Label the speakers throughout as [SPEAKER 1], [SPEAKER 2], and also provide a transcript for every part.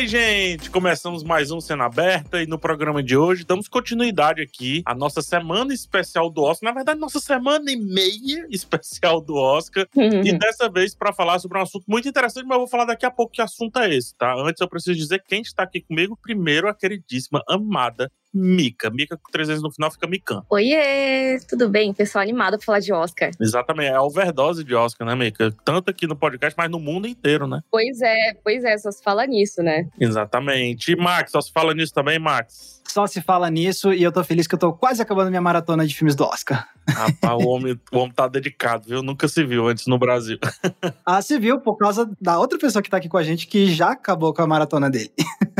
[SPEAKER 1] Aí, gente, começamos mais um Cena Aberta e no programa de hoje damos continuidade aqui à nossa semana especial do Oscar. Na verdade, nossa semana e meia especial do Oscar. e dessa vez para falar sobre um assunto muito interessante, mas eu vou falar daqui a pouco que assunto é esse, tá? Antes eu preciso dizer quem está aqui comigo. Primeiro, a queridíssima, amada Mica. Mica com três vezes no final fica Mican.
[SPEAKER 2] Oiê, tudo bem? Pessoal animado pra falar de Oscar.
[SPEAKER 1] Exatamente, é a overdose de Oscar, né, Mica? Tanto aqui no podcast, mas no mundo inteiro, né?
[SPEAKER 2] Pois é, pois é, só se fala nisso, né?
[SPEAKER 1] Exatamente. E Max, só se fala nisso também, Max?
[SPEAKER 3] Só se fala nisso e eu tô feliz que eu tô quase acabando minha maratona de filmes do Oscar.
[SPEAKER 1] Rapaz, o homem, o homem tá dedicado, viu? Nunca se viu antes no Brasil.
[SPEAKER 3] ah, se viu por causa da outra pessoa que tá aqui com a gente que já acabou com a maratona dele.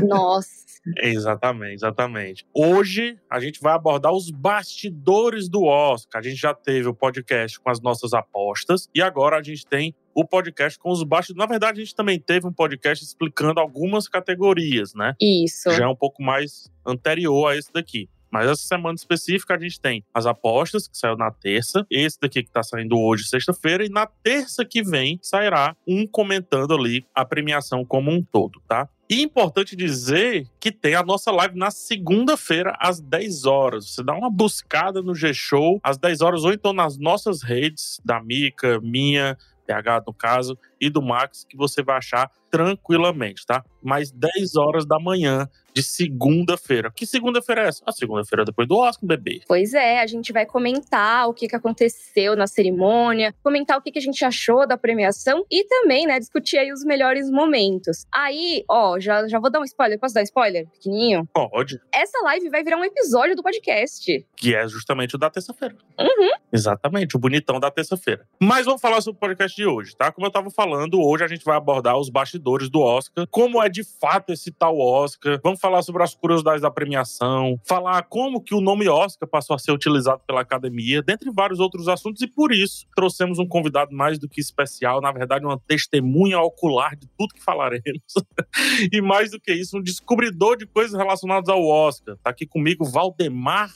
[SPEAKER 2] Nossa.
[SPEAKER 1] Exatamente, exatamente. Hoje a gente vai abordar os bastidores do Oscar. A gente já teve o podcast com as nossas apostas e agora a gente tem o podcast com os bastidores. Na verdade, a gente também teve um podcast explicando algumas categorias, né?
[SPEAKER 2] Isso.
[SPEAKER 1] Já é um pouco mais anterior a esse daqui. Mas essa semana específica a gente tem as apostas, que saiu na terça, esse daqui que tá saindo hoje, sexta-feira, e na terça que vem sairá um comentando ali a premiação como um todo, tá? E importante dizer que tem a nossa live na segunda-feira, às 10 horas. Você dá uma buscada no G-Show, às 10 horas, ou então nas nossas redes, da Mica, minha, PH no caso, e do Max, que você vai achar tranquilamente, tá? Mais 10 horas da manhã de segunda-feira. Que segunda-feira é essa? A segunda-feira depois do Oscar, bebê.
[SPEAKER 2] Pois é, a gente vai comentar o que, que aconteceu na cerimônia, comentar o que, que a gente achou da premiação e também, né, discutir aí os melhores momentos. Aí, ó, já, já vou dar um spoiler. Posso dar spoiler? Pequenininho?
[SPEAKER 1] Pode.
[SPEAKER 2] Essa live vai virar um episódio do podcast.
[SPEAKER 1] Que é justamente o da terça-feira.
[SPEAKER 2] Uhum.
[SPEAKER 1] Exatamente, o bonitão da terça-feira. Mas vamos falar sobre o podcast de hoje, tá? Como eu tava falando, hoje a gente vai abordar os bastidores do Oscar, como é de fato esse tal Oscar. Vamos falar sobre as curiosidades da premiação, falar como que o nome Oscar passou a ser utilizado pela academia, dentre vários outros assuntos, e por isso trouxemos um convidado mais do que especial, na verdade, uma testemunha ocular de tudo que falaremos. e mais do que isso, um descobridor de coisas relacionadas ao Oscar. Tá aqui comigo Valdemar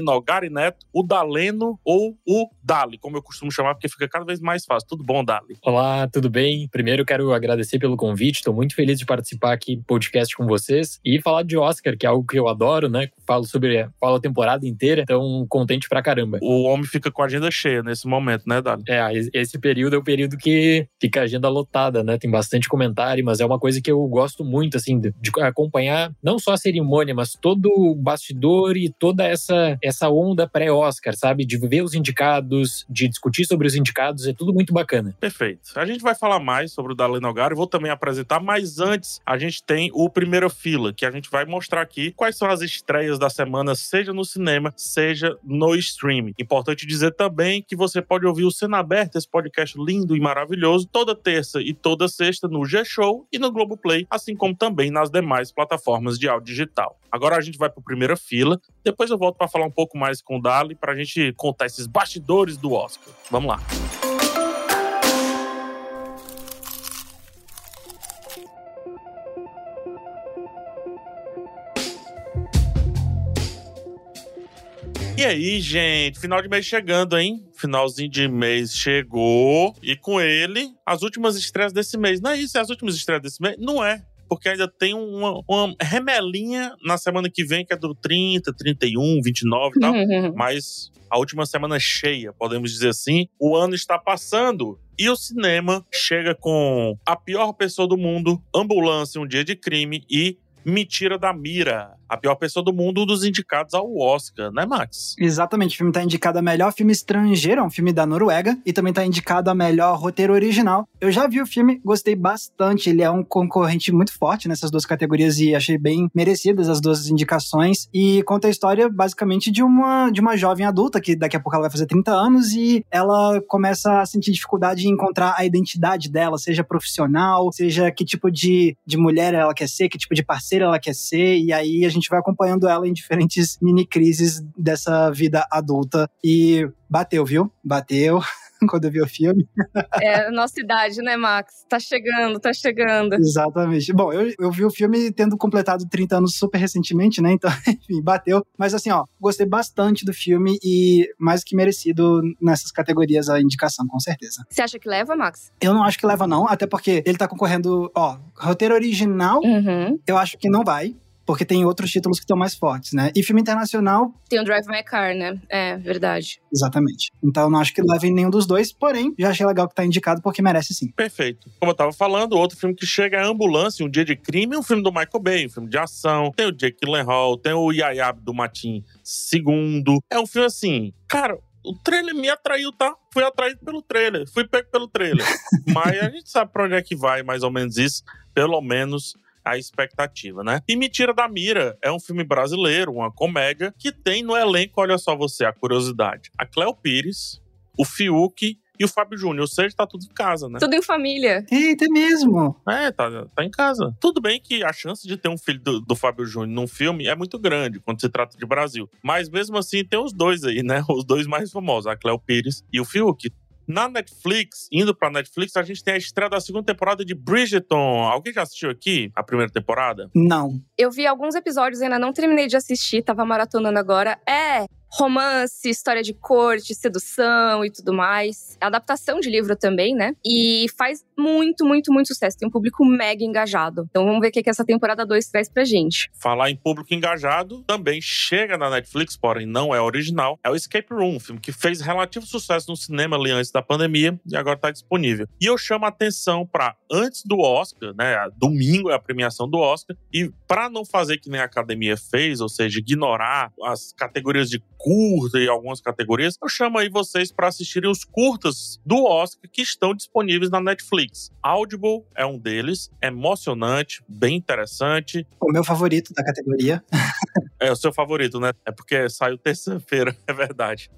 [SPEAKER 1] Dalenogari Neto, o Daleno ou o Dali, como eu costumo chamar, porque fica cada vez mais fácil. Tudo bom, Dali?
[SPEAKER 4] Olá, tudo bem? Primeiro quero agradecer pelo convite, estou muito feliz de participar aqui do podcast com vocês e falar de Oscar, que é algo que eu adoro, né? Falo sobre falo a temporada inteira, então contente pra caramba.
[SPEAKER 1] O homem fica com a agenda cheia nesse momento, né, Dali?
[SPEAKER 4] É, esse período é o período que fica a agenda lotada, né? Tem bastante comentário, mas é uma coisa que eu gosto muito, assim, de acompanhar não só a cerimônia, mas todo o bastidor e toda essa, essa onda pré-Oscar, sabe? De ver os indicados, de discutir sobre os indicados, é tudo muito bacana.
[SPEAKER 1] Perfeito. A gente vai falar mais sobre o Dali Nogari, vou também apresentar, mas antes a gente tem o Primeira Fila, que a gente vai mostrar aqui quais são as estreias da semana, seja no cinema, seja no streaming. Importante dizer também que você pode ouvir o Cena Aberta, esse podcast lindo e maravilhoso, toda terça e toda sexta no G-Show e no Globoplay, assim como também nas demais plataformas de áudio digital. Agora a gente vai para primeira fila, depois eu volto para falar um pouco mais com o Dali para a gente contar esses bastidores do Oscar. Vamos lá. E aí, gente, final de mês chegando, hein? Finalzinho de mês chegou. E com ele, as últimas estreias desse mês. Não é isso? É as últimas estreias desse mês? Não é. Porque ainda tem uma, uma remelinha na semana que vem, que é do 30, 31, 29 e tal. Mas a última semana é cheia, podemos dizer assim. O ano está passando. E o cinema chega com A Pior Pessoa do Mundo, Ambulância, Um Dia de Crime e Me Tira da Mira. A pior pessoa do mundo dos indicados ao Oscar, né, Max?
[SPEAKER 3] Exatamente. O filme tá indicado a melhor filme estrangeiro, é um filme da Noruega, e também tá indicado a melhor roteiro original. Eu já vi o filme, gostei bastante. Ele é um concorrente muito forte nessas duas categorias e achei bem merecidas as duas indicações. E conta a história, basicamente, de uma, de uma jovem adulta, que daqui a pouco ela vai fazer 30 anos, e ela começa a sentir dificuldade em encontrar a identidade dela, seja profissional, seja que tipo de, de mulher ela quer ser, que tipo de ela quer ser, e aí a gente vai acompanhando ela em diferentes mini crises dessa vida adulta. E bateu, viu? Bateu. quando eu vi o filme.
[SPEAKER 2] É nossa idade, né, Max? Tá chegando, tá chegando.
[SPEAKER 3] Exatamente. Bom, eu, eu vi o filme tendo completado 30 anos super recentemente, né? Então, enfim, bateu. Mas assim, ó, gostei bastante do filme e mais que merecido nessas categorias a indicação, com certeza.
[SPEAKER 2] Você acha que leva, Max?
[SPEAKER 3] Eu não acho que leva, não, até porque ele tá concorrendo, ó, roteiro original,
[SPEAKER 2] Uhum.
[SPEAKER 3] eu acho que não vai. Porque tem outros títulos que estão mais fortes, né? E filme internacional,
[SPEAKER 2] Tem o Drive My Car, né? É, verdade.
[SPEAKER 3] exatamente. Então eu não acho que leve em nenhum dos dois, porém, já achei legal que tá indicado porque merece sim.
[SPEAKER 1] Perfeito. Como eu tava falando, outro filme que chega é Ambulância, Um Dia de Crime, um filme do Michael Bay, um filme de ação. Tem o Jake Gyllenhaal, tem o Yaya do Matin segundo. É um filme assim, cara, o trailer me atraiu, tá? Fui atraído pelo trailer, fui pego pelo trailer. Mas a gente sabe pra onde é que vai, mais ou menos isso. Pelo menos a expectativa, né? E Me Tira da Mira é um filme brasileiro, uma comédia, que tem no elenco, olha só você, a curiosidade, a Cleo Pires, o Fiuk e o Fábio Júnior. Ou seja, tá tudo em casa, né?
[SPEAKER 2] Tudo em família.
[SPEAKER 3] Eita, é mesmo!
[SPEAKER 1] É, tá, tá em casa. Tudo bem que a chance de ter um filho do, do Fábio Júnior num filme é muito grande quando se trata de Brasil. Mas mesmo assim, tem os dois aí, né? Os dois mais famosos, a Cleo Pires e o Fiuk. Na Netflix, indo pra Netflix, a gente tem a estreia da segunda temporada de Bridgerton. Alguém já assistiu aqui a primeira temporada?
[SPEAKER 3] Não.
[SPEAKER 2] Eu vi alguns episódios, ainda não terminei de assistir, tava maratonando agora. É romance, história de corte, sedução e tudo mais. Adaptação de livro também, né? E faz muito, muito, muito sucesso. Tem um público mega engajado. Então vamos ver o que, que essa temporada 2 traz pra gente.
[SPEAKER 1] Falar em público engajado, também chega na Netflix, porém não é original. É o Escape Room, um filme que fez relativo sucesso no cinema ali antes da pandemia e agora tá disponível. E eu chamo a atenção para antes do Oscar, né? Domingo é a premiação do Oscar, e para não fazer que nem a academia fez, ou seja, ignorar as categorias de curta e algumas categorias, eu chamo aí vocês para assistirem os curtas do Oscar que estão disponíveis na Netflix. Audible é um deles, é emocionante, bem interessante.
[SPEAKER 3] O meu favorito da categoria.
[SPEAKER 1] É o seu favorito, né? É porque saiu terça-feira, é verdade.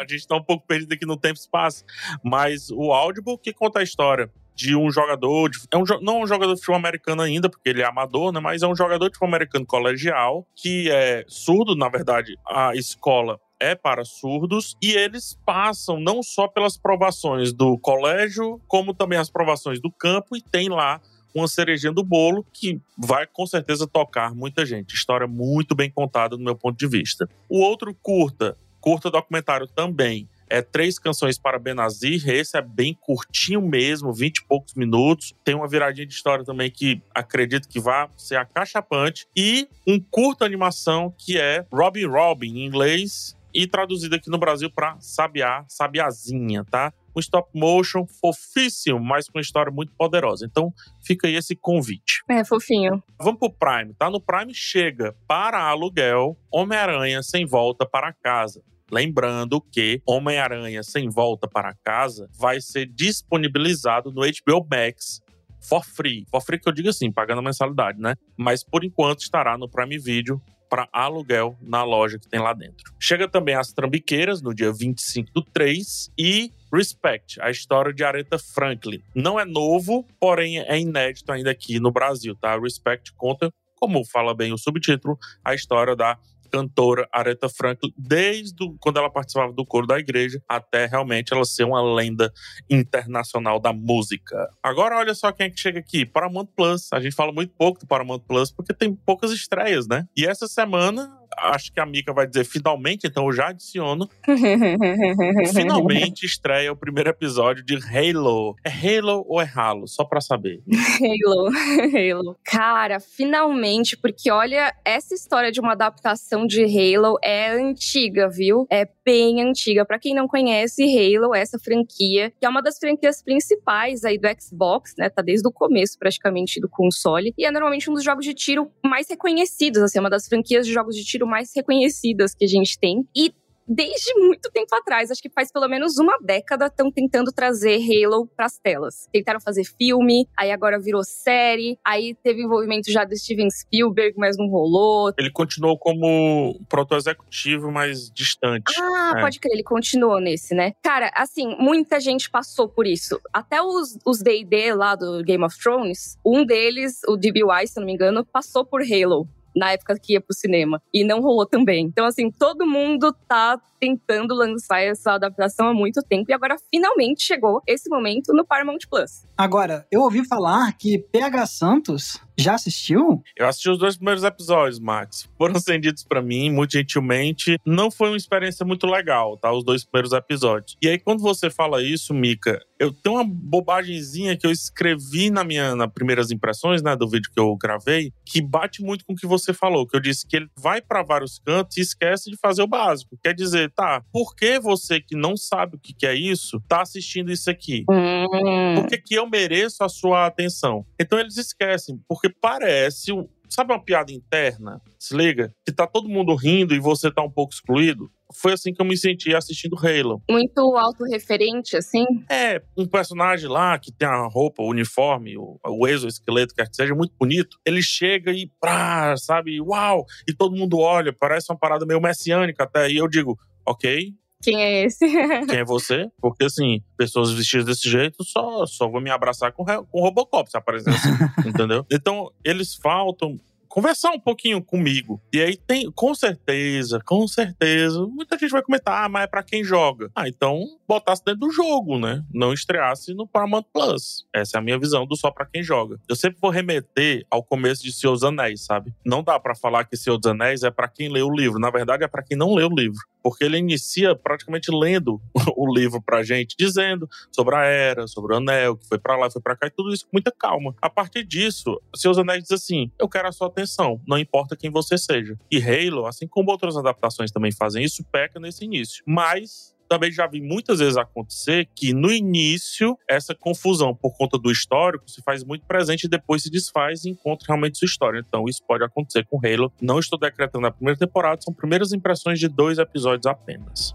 [SPEAKER 1] a gente tá um pouco perdido aqui no tempo e espaço. Mas o Audible que conta a história de um jogador, de, é um, não um jogador de futebol americano ainda, porque ele é amador, né? Mas é um jogador de futebol americano colegial, que é surdo, na verdade, a escola é para surdos e eles passam não só pelas provações do colégio, como também as provações do campo e tem lá uma cerejinha do bolo que vai com certeza tocar muita gente. História muito bem contada do meu ponto de vista. O outro curta, curta documentário também, é Três Canções para Benazir. Esse é bem curtinho mesmo, 20 e poucos minutos. Tem uma viradinha de história também que acredito que vai ser acachapante. E um curta animação que é Robin Robin, em inglês, e traduzido aqui no Brasil para Sabiá, Sabiazinha, tá? Um stop motion fofíssimo, mas com uma história muito poderosa. Então fica aí esse convite.
[SPEAKER 2] É, fofinho.
[SPEAKER 1] Vamos pro Prime, tá? No Prime chega para aluguel Homem-Aranha sem volta para casa. Lembrando que Homem-Aranha Sem Volta para Casa vai ser disponibilizado no HBO Max for free. For free que eu digo assim, pagando mensalidade, né? Mas por enquanto estará no Prime Video para aluguel na loja que tem lá dentro. Chega também As Trambiqueiras no dia 25 do 3 e Respect, a história de Aretha Franklin. Não é novo, porém é inédito ainda aqui no Brasil, tá? Respect conta, como fala bem o subtítulo, a história da cantora Aretha Franklin desde quando ela participava do coro da igreja até realmente ela ser uma lenda internacional da música. Agora olha só quem é que chega aqui, Paramount Plus. A gente fala muito pouco do Paramount Plus porque tem poucas estreias, né? E essa semana acho que a Mika vai dizer finalmente, então eu já adiciono. finalmente estreia o primeiro episódio de Halo. É Halo ou é Halo? Só pra saber.
[SPEAKER 2] Halo, Halo. Cara, finalmente, porque olha, essa história de uma adaptação de Halo é antiga, viu? É bem antiga. Pra quem não conhece, Halo é essa franquia, que é uma das franquias principais aí do Xbox, né? Tá desde o começo praticamente do console. E é normalmente um dos jogos de tiro mais reconhecidos, assim, uma das franquias de jogos de tiro mais reconhecidas que a gente tem. E desde muito tempo atrás, acho que faz pelo menos uma década, estão tentando trazer Halo pras telas. Tentaram fazer filme, aí agora virou série, aí teve envolvimento já do Steven Spielberg, mas não rolou.
[SPEAKER 1] Ele continuou como proto-executivo, mas distante.
[SPEAKER 2] Ah,
[SPEAKER 1] É.
[SPEAKER 2] pode crer, ele continuou nesse, né? Cara, assim, muita gente passou por isso. Até os os D&D lá do Game of Thrones, um deles, o D.B. Weiss, se não me engano, passou por Halo. Na época que ia pro cinema. E não rolou também. Então, assim, todo mundo tá tentando lançar essa adaptação há muito tempo e agora finalmente chegou esse momento no Paramount Plus.
[SPEAKER 3] Agora, eu ouvi falar que PH Santos já assistiu?
[SPEAKER 1] Eu assisti os dois primeiros episódios, Max. Foram acendidos para mim, muito gentilmente. Não foi uma experiência muito legal, tá? Os dois primeiros episódios. E aí, quando você fala isso, Mika, eu tenho uma bobagemzinha que eu escrevi na minha nas primeiras impressões, né, do vídeo que eu gravei, que bate muito com o que você falou, que eu disse que ele vai para vários cantos e esquece de fazer o básico. Quer dizer, tá, por que você que não sabe o que, que é isso, tá assistindo isso aqui?
[SPEAKER 2] Hum.
[SPEAKER 1] Por que, que eu mereço a sua atenção? Então eles esquecem, porque parece. Sabe uma piada interna? Se liga? Que tá todo mundo rindo e você tá um pouco excluído? Foi assim que eu me senti assistindo Halo.
[SPEAKER 2] Muito autorreferente, assim.
[SPEAKER 1] É, um personagem lá que tem a roupa, o uniforme, o, o exoesqueleto, quer que seja muito bonito. Ele chega e, pá, sabe, uau! E todo mundo olha, parece uma parada meio messiânica até. E eu digo, ok,
[SPEAKER 2] Quem é esse?
[SPEAKER 1] quem é você? Porque, assim, pessoas vestidas desse jeito só, só vão me abraçar com, com Robocop se aparecer assim, entendeu? Então, eles faltam conversar um pouquinho comigo. E aí tem, com certeza, com certeza, muita gente vai comentar, ah, mas é pra quem joga. Ah, então botasse dentro do jogo, né? Não estreasse no Paramount Plus. Essa é a minha visão do só pra quem joga. Eu sempre vou remeter ao começo de Senhor dos Anéis, sabe? Não dá pra falar que Senhor dos Anéis é pra quem lê o livro. Na verdade, é pra quem não lê o livro. Porque ele inicia praticamente lendo o livro pra gente, dizendo sobre a Era, sobre o Anel, que foi pra lá, foi pra cá, e tudo isso com muita calma. A partir disso, Seus Anéis diz assim: eu quero a sua atenção, não importa quem você seja. E Halo, assim como outras adaptações também fazem isso, peca nesse início. Mas também já vi muitas vezes acontecer que no início essa confusão por conta do histórico se faz muito presente e depois se desfaz e encontra realmente sua história. Então isso pode acontecer com Halo. Não estou decretando a primeira temporada, são primeiras impressões de dois episódios apenas.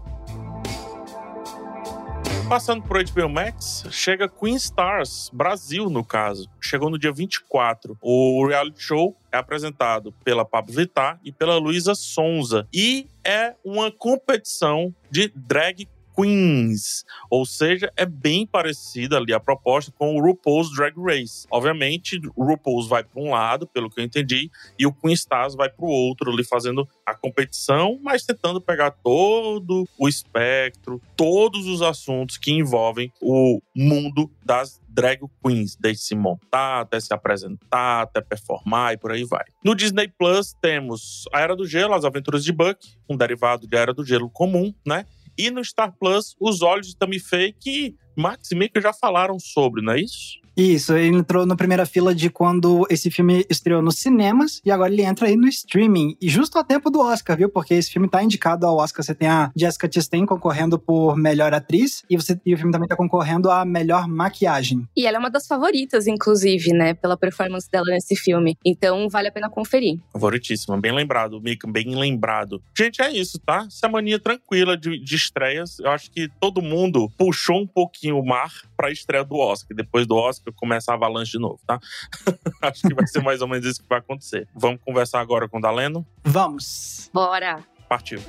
[SPEAKER 1] Passando por HBO Max, chega Queen Stars, Brasil no caso. Chegou no dia 24. O reality show é apresentado pela Pablo Vittar e pela Luísa Sonza. E é uma competição de drag queens. Ou seja, é bem parecida ali a proposta com o RuPaul's Drag Race. Obviamente, o RuPaul's vai para um lado, pelo que eu entendi, e o Queen Stars vai para o outro, ali fazendo a competição, mas tentando pegar todo o espectro, todos os assuntos que envolvem o mundo das drag queens, desde se montar, até se apresentar, até performar e por aí vai. No Disney Plus temos A Era do Gelo, As Aventuras de Buck, um derivado de A Era do Gelo comum, né? E no Star Plus, Os Olhos de Faye, que Max e Mika já falaram sobre, não é isso?
[SPEAKER 3] Isso, ele entrou na primeira fila de quando esse filme estreou nos cinemas e agora ele entra aí no streaming. E justo a tempo do Oscar, viu? Porque esse filme tá indicado ao Oscar. Você tem a Jessica Chastain concorrendo por melhor atriz e, você, e o filme também tá concorrendo a melhor maquiagem.
[SPEAKER 2] E ela é uma das favoritas, inclusive, né? Pela performance dela nesse filme. Então vale a pena conferir.
[SPEAKER 1] Favoritíssima, bem lembrado, Mika, bem lembrado. Gente, é isso, tá? Semaninha tranquila de, de estreias. Eu acho que todo mundo puxou um pouquinho o mar pra estreia do Oscar. Depois do Oscar começa a avalanche de novo, tá? acho que vai ser mais ou menos isso que vai acontecer. Vamos conversar agora com o Daleno?
[SPEAKER 3] Vamos!
[SPEAKER 2] Bora!
[SPEAKER 1] Partiu.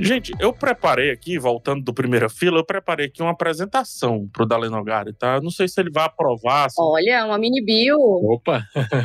[SPEAKER 1] Gente, eu preparei aqui, voltando do primeira fila, eu preparei aqui uma apresentação pro Dalenogari, tá? Não sei se ele vai aprovar. se-
[SPEAKER 2] Olha, uma mini bio.
[SPEAKER 4] Opa!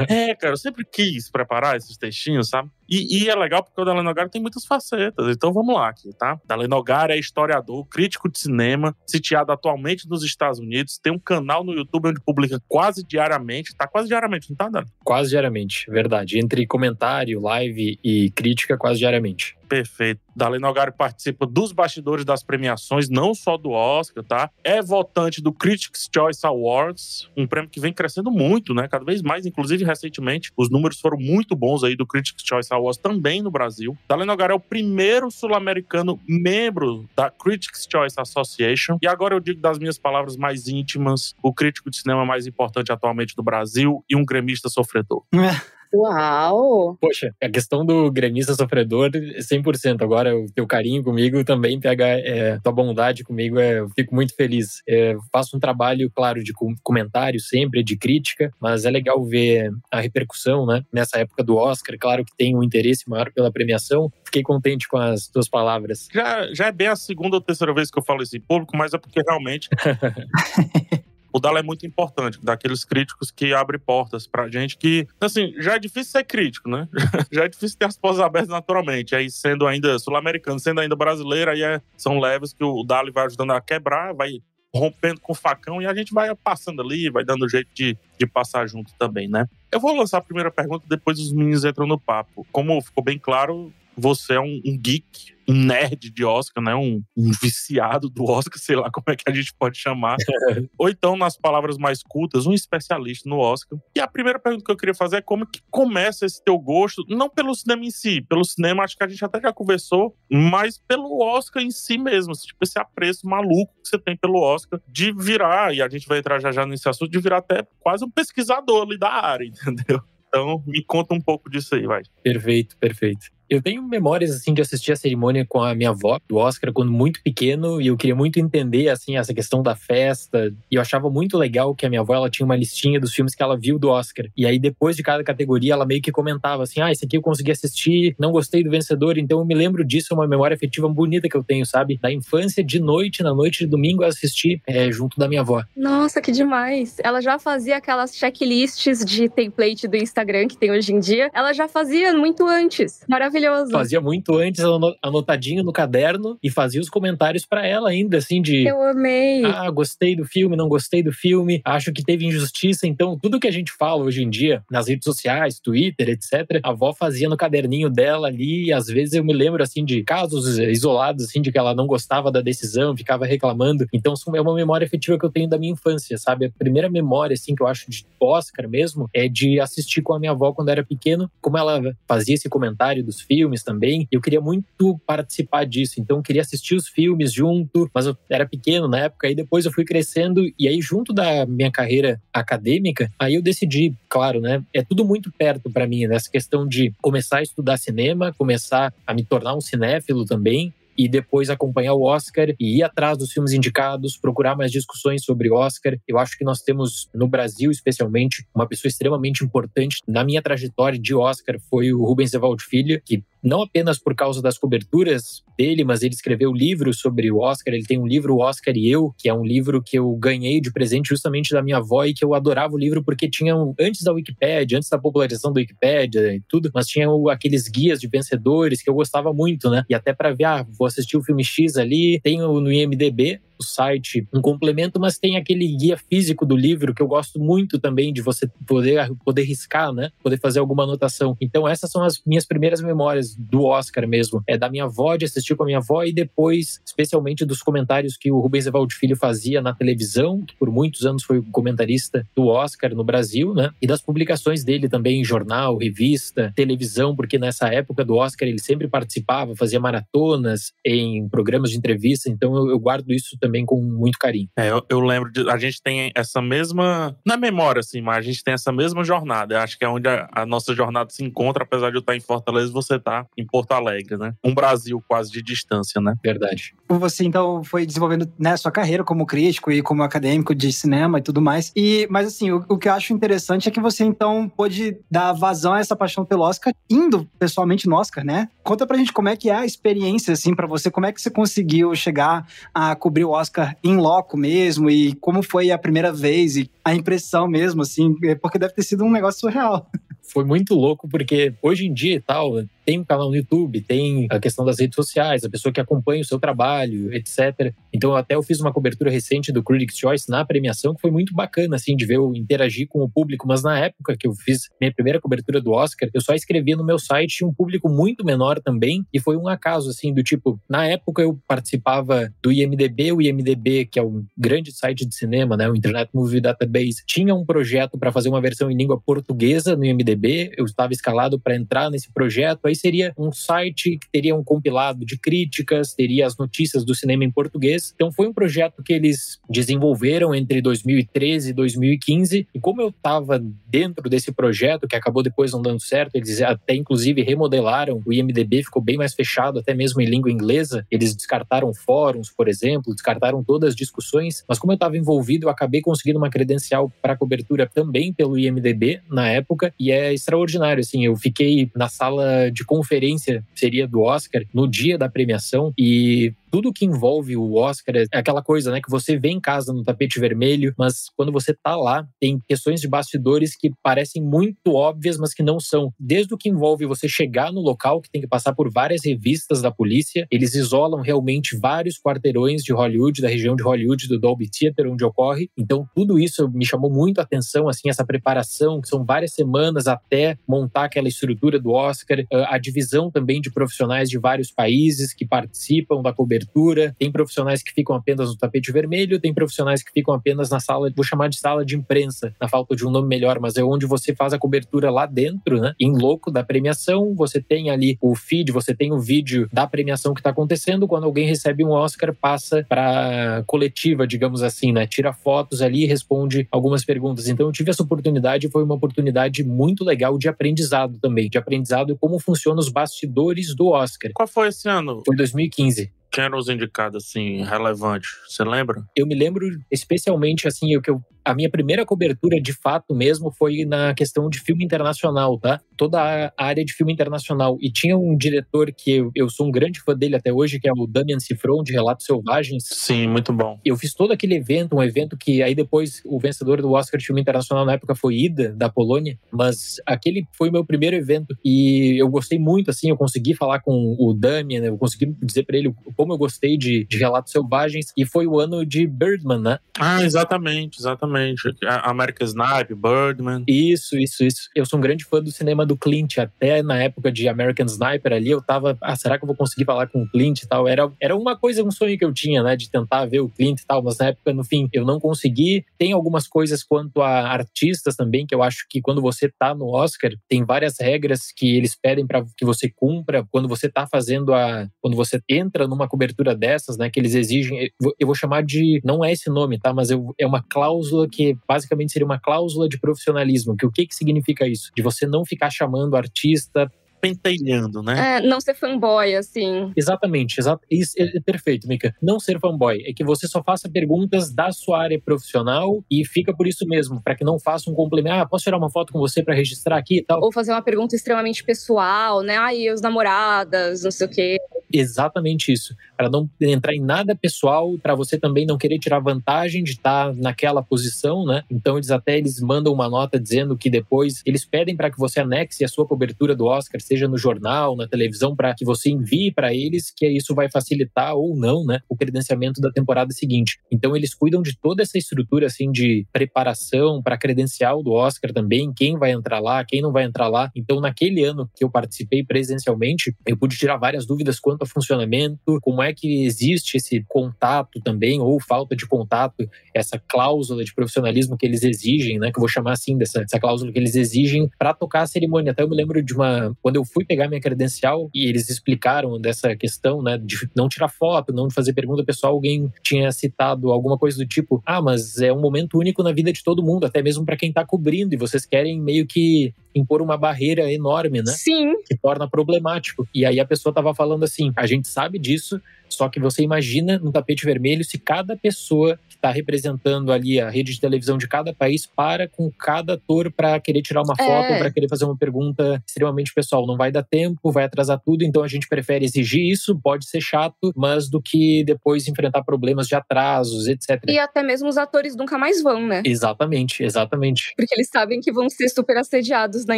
[SPEAKER 1] É, cara, eu sempre quis preparar esses textinhos, sabe? E, e é legal porque o Dalenogari tem muitas facetas. Então vamos lá aqui, tá? Dalenogari é historiador, crítico de cinema, sitiado atualmente nos Estados Unidos, tem um canal no YouTube onde publica quase diariamente, tá quase diariamente, não tá, Dalen?
[SPEAKER 4] Quase diariamente, verdade. Entre comentário, live e crítica, quase diariamente.
[SPEAKER 1] Perfeito. Dalen Nogari participa dos bastidores das premiações, não só do Oscar, tá? É votante do Critics' Choice Awards, um prêmio que vem crescendo muito, né? Cada vez mais, inclusive recentemente, os números foram muito bons aí do Critics' Choice Awards também no Brasil. Dalen Nogari é o primeiro sul-americano membro da Critics' Choice Association. E agora eu digo das minhas palavras mais íntimas, o crítico de cinema mais importante atualmente do Brasil e um gremista sofredor.
[SPEAKER 2] Uau!
[SPEAKER 4] Poxa, a questão do gremista sofredor, 100%. Agora, o teu carinho comigo também pega, é, tua bondade comigo, é, eu fico muito feliz. É, faço um trabalho, claro, de comentário sempre, de crítica, mas é legal ver a repercussão, né? Nessa época do Oscar, claro que tem um interesse maior pela premiação. Fiquei contente com as tuas palavras.
[SPEAKER 1] Já, já é bem a segunda ou terceira vez que eu falo isso em público, mas é porque realmente o Dala é muito importante, daqueles críticos que abrem portas pra gente que, assim, já é difícil ser crítico, né? já é difícil ter as portas abertas naturalmente. Aí, sendo ainda sul-americano, sendo ainda brasileiro, aí é, são leves que o Dali vai ajudando a quebrar, vai rompendo com o facão e a gente vai passando ali, vai dando jeito de, de passar junto também, né? Eu vou lançar a primeira pergunta, depois os meninos entram no papo. Como ficou bem claro, você é um, um geek, um nerd de Oscar, né? Um, um, viciado do Oscar, sei lá como é que a gente pode chamar. Ou então, nas palavras mais cultas, um especialista no Oscar. E a primeira pergunta que eu queria fazer é como que começa esse teu gosto, não pelo cinema em si, pelo cinema acho que a gente até já conversou, mas pelo Oscar em si mesmo, tipo esse apreço maluco que você tem pelo Oscar de virar, e a gente vai entrar já já nesse assunto, de virar até quase um pesquisador ali da área, entendeu? Então, me conta um pouco disso aí, vai.
[SPEAKER 4] Perfeito, perfeito. Eu tenho memórias assim de assistir a cerimônia com a minha avó do Oscar quando muito pequeno e eu queria muito entender assim essa questão da festa e eu achava muito legal que a minha avó ela tinha uma listinha dos filmes que ela viu do Oscar. E aí depois de cada categoria ela meio que comentava assim ah esse aqui eu consegui assistir não gostei do vencedor então eu me lembro disso é uma memória afetiva bonita que eu tenho sabe? Da infância de noite na noite de domingo eu assisti é, junto da minha avó.
[SPEAKER 2] Nossa que demais. Ela já fazia aquelas checklists de template do Instagram que tem hoje em dia. Ela já fazia muito antes. Maravilhoso maravilhoso.
[SPEAKER 4] Fazia muito antes, anotadinho no caderno e fazia os comentários para ela ainda, assim, de.
[SPEAKER 2] Eu amei.
[SPEAKER 4] Ah, gostei do filme, não gostei do filme, acho que teve injustiça. Então, tudo que a gente fala hoje em dia, nas redes sociais, Twitter, etc., a avó fazia no caderninho dela ali. E às vezes eu me lembro, assim, de casos isolados, assim, de que ela não gostava da decisão, ficava reclamando. Então, é uma memória efetiva que eu tenho da minha infância, sabe? A primeira memória, assim, que eu acho de Oscar mesmo, é de assistir com a minha avó quando era pequeno, como ela fazia esse comentário dos filmes também. Eu queria muito participar disso, então eu queria assistir os filmes junto, mas eu era pequeno na época, e depois eu fui crescendo, e aí junto da minha carreira acadêmica, aí eu decidi, claro, né? É tudo muito perto para mim, nessa questão de começar a estudar cinema, começar a me tornar um cinéfilo também, e depois acompanhar o Oscar e ir atrás dos filmes indicados, procurar mais discussões sobre Oscar. Eu acho que nós temos no Brasil, especialmente, uma pessoa extremamente importante na minha trajetória de Oscar foi o Rubens Evaldo Filho, que não apenas por causa das coberturas dele, mas ele escreveu livros sobre o Oscar. Ele tem um livro, O Oscar e Eu, que é um livro que eu ganhei de presente justamente da minha avó e que eu adorava o livro porque tinha, antes da Wikipédia, antes da popularização da Wikipédia e tudo, mas tinha aqueles guias de vencedores que eu gostava muito, né? E até para ver, ah, vou assistir o filme X ali, tenho no IMDB o site um complemento, mas tem aquele guia físico do livro que eu gosto muito também de você poder poder riscar, né? Poder fazer alguma anotação. Então essas são as minhas primeiras memórias do Oscar mesmo. É da minha avó, de assistir com a minha avó e depois, especialmente dos comentários que o Rubens Evaldo Filho fazia na televisão, que por muitos anos foi comentarista do Oscar no Brasil, né? E das publicações dele também em jornal, revista, televisão, porque nessa época do Oscar ele sempre participava, fazia maratonas em programas de entrevista, então eu, eu guardo isso também com muito carinho.
[SPEAKER 1] É, eu, eu, lembro de. A gente tem essa mesma. Na memória, assim, mas a gente tem essa mesma jornada. Eu acho que é onde a, a, nossa jornada se encontra, apesar de eu estar em Fortaleza, você tá em Porto Alegre, né? Um Brasil quase de distância, né?
[SPEAKER 4] Verdade.
[SPEAKER 3] Você, então, foi desenvolvendo né, sua carreira como crítico e como acadêmico de cinema e tudo mais. E, mas, assim, o, o que eu acho interessante é que você, então, pôde dar vazão a essa paixão pelo Oscar, indo pessoalmente no Oscar, né? Conta pra gente como é que é a experiência, assim, para você, como é que você conseguiu chegar a cobrir o Oscar em loco mesmo e como foi a primeira vez e a impressão mesmo, assim, é porque deve ter sido um negócio surreal.
[SPEAKER 4] Foi muito louco porque hoje em dia e tal, tem um canal no YouTube, tem a questão das redes sociais, a pessoa que acompanha o seu trabalho, etc. Então, até eu fiz uma cobertura recente do Critics' Choice na premiação, que foi muito bacana, assim, de ver eu interagir com o público. Mas na época que eu fiz minha primeira cobertura do Oscar, eu só escrevia no meu site um público muito menor também, e foi um acaso, assim, do tipo, na época eu participava do IMDB, o IMDB, que é um grande site de cinema, né, o Internet Movie Database, tinha um projeto para fazer uma versão em língua portuguesa no IMDB, eu estava escalado para entrar nesse projeto, aí Seria um site que teria um compilado de críticas, teria as notícias do cinema em português. Então foi um projeto que eles desenvolveram entre 2013 e 2015. E como eu estava dentro desse projeto, que acabou depois não dando certo, eles até inclusive remodelaram, o IMDB ficou bem mais fechado, até mesmo em língua inglesa. Eles descartaram fóruns, por exemplo, descartaram todas as discussões. Mas como eu estava envolvido, eu acabei conseguindo uma credencial para cobertura também pelo IMDB na época. E é extraordinário, assim. Eu fiquei na sala de conferência, seria do Oscar, no dia da premiação. E tudo que envolve o Oscar é aquela coisa, né, que você vê em casa no tapete vermelho, mas quando você tá lá, tem questões de bastidores que parecem muito óbvias, mas que não são. Desde o que envolve você chegar no local, que tem que passar por várias revistas da polícia, eles isolam realmente vários quarteirões de Hollywood, da região de Hollywood, do Dolby Theater, onde ocorre. Então, tudo isso me chamou muito a atenção, assim, essa preparação, que são várias semanas até montar aquela estrutura do Oscar, a divisão também de profissionais de vários países que participam da cobertura cobertura, tem profissionais que ficam apenas no tapete vermelho, tem profissionais que ficam apenas na sala, vou chamar de sala de imprensa, na falta de um nome melhor, mas é onde você faz a cobertura lá dentro, né? Em louco da premiação, você tem ali o feed, você tem o vídeo da premiação que está acontecendo. Quando alguém recebe um Oscar, passa para coletiva, digamos assim, né? Tira fotos ali e responde algumas perguntas. Então eu tive essa oportunidade, foi uma oportunidade muito legal de aprendizado também, de aprendizado como funcionam os bastidores do Oscar.
[SPEAKER 1] Qual foi esse ano?
[SPEAKER 4] Foi 2015
[SPEAKER 1] quem eram os indicados, assim, relevantes? Você lembra?
[SPEAKER 4] Eu me lembro especialmente, assim, o que eu a minha primeira cobertura de fato mesmo foi na questão de filme internacional, tá? Toda a área de filme internacional. E tinha um diretor que eu, eu sou um grande fã dele até hoje, que é o Damian Cifron, de Relatos Selvagens.
[SPEAKER 1] Sim, muito bom.
[SPEAKER 4] Eu fiz todo aquele evento, um evento que aí depois o vencedor do Oscar de filme internacional na época foi Ida, da Polônia, mas aquele foi o meu primeiro evento e eu gostei muito, assim, eu consegui falar com o Damian, eu consegui dizer para ele como eu gostei de, de Relatos Selvagens e foi o ano de Birdman, né?
[SPEAKER 1] Ah, exatamente, exatamente. American Snipe, Birdman.
[SPEAKER 4] Isso, isso, isso. Eu sou um grande fã do cinema do Clint. Até na época de American Sniper ali, eu tava, ah, será que eu vou conseguir falar com o Clint e tal? Era, era uma coisa, um sonho que eu tinha, né, de tentar ver o Clint e tal, mas na época, no fim, eu não consegui. Tem algumas coisas quanto a artistas também, que eu acho que quando você tá no Oscar, tem várias regras que eles pedem para que você cumpra. Quando você tá fazendo a. Quando você entra numa cobertura dessas, né, que eles exigem. Eu vou chamar de. Não é esse nome, tá? Mas eu, é uma cláusula que basicamente seria uma cláusula de profissionalismo. Que o que, que significa isso? De você não ficar chamando artista
[SPEAKER 1] pentelhando, né?
[SPEAKER 2] É, não ser fanboy, assim.
[SPEAKER 4] Exatamente, exato. Isso é, é perfeito, Mika. Não ser fanboy é que você só faça perguntas da sua área profissional e fica por isso mesmo, para que não faça um complemento. Ah, posso tirar uma foto com você para registrar aqui e tal?
[SPEAKER 2] Ou fazer uma pergunta extremamente pessoal, né? Ai, os namoradas, não sei o quê.
[SPEAKER 4] Exatamente isso. Para não entrar em nada pessoal, para você também não querer tirar vantagem de estar tá naquela posição, né? Então eles até eles mandam uma nota dizendo que depois eles pedem para que você anexe a sua cobertura do Oscar, seja no jornal, na televisão, para que você envie para eles, que isso vai facilitar ou não, né, o credenciamento da temporada seguinte. Então eles cuidam de toda essa estrutura assim de preparação para credencial do Oscar também, quem vai entrar lá, quem não vai entrar lá. Então naquele ano que eu participei presencialmente, eu pude tirar várias dúvidas quanto ao funcionamento, como é que existe esse contato também ou falta de contato, essa cláusula de profissionalismo que eles exigem, né, que eu vou chamar assim dessa, dessa cláusula que eles exigem para tocar a cerimônia. Até eu me lembro de uma quando eu fui pegar minha credencial e eles explicaram dessa questão, né, de não tirar foto, não fazer pergunta pessoal, alguém tinha citado alguma coisa do tipo: "Ah, mas é um momento único na vida de todo mundo, até mesmo para quem tá cobrindo e vocês querem meio que impor uma barreira enorme, né?
[SPEAKER 2] Sim.
[SPEAKER 4] Que torna problemático. E aí a pessoa tava falando assim: a gente sabe disso, só que você imagina no tapete vermelho se cada pessoa que está representando ali a rede de televisão de cada país para com cada ator para querer tirar uma foto, é. para querer fazer uma pergunta extremamente pessoal. Não vai dar tempo, vai atrasar tudo, então a gente prefere exigir isso, pode ser chato, mas do que depois enfrentar problemas de atrasos, etc.
[SPEAKER 2] E até mesmo os atores nunca mais vão, né?
[SPEAKER 4] Exatamente, exatamente.
[SPEAKER 2] Porque eles sabem que vão ser super assediados na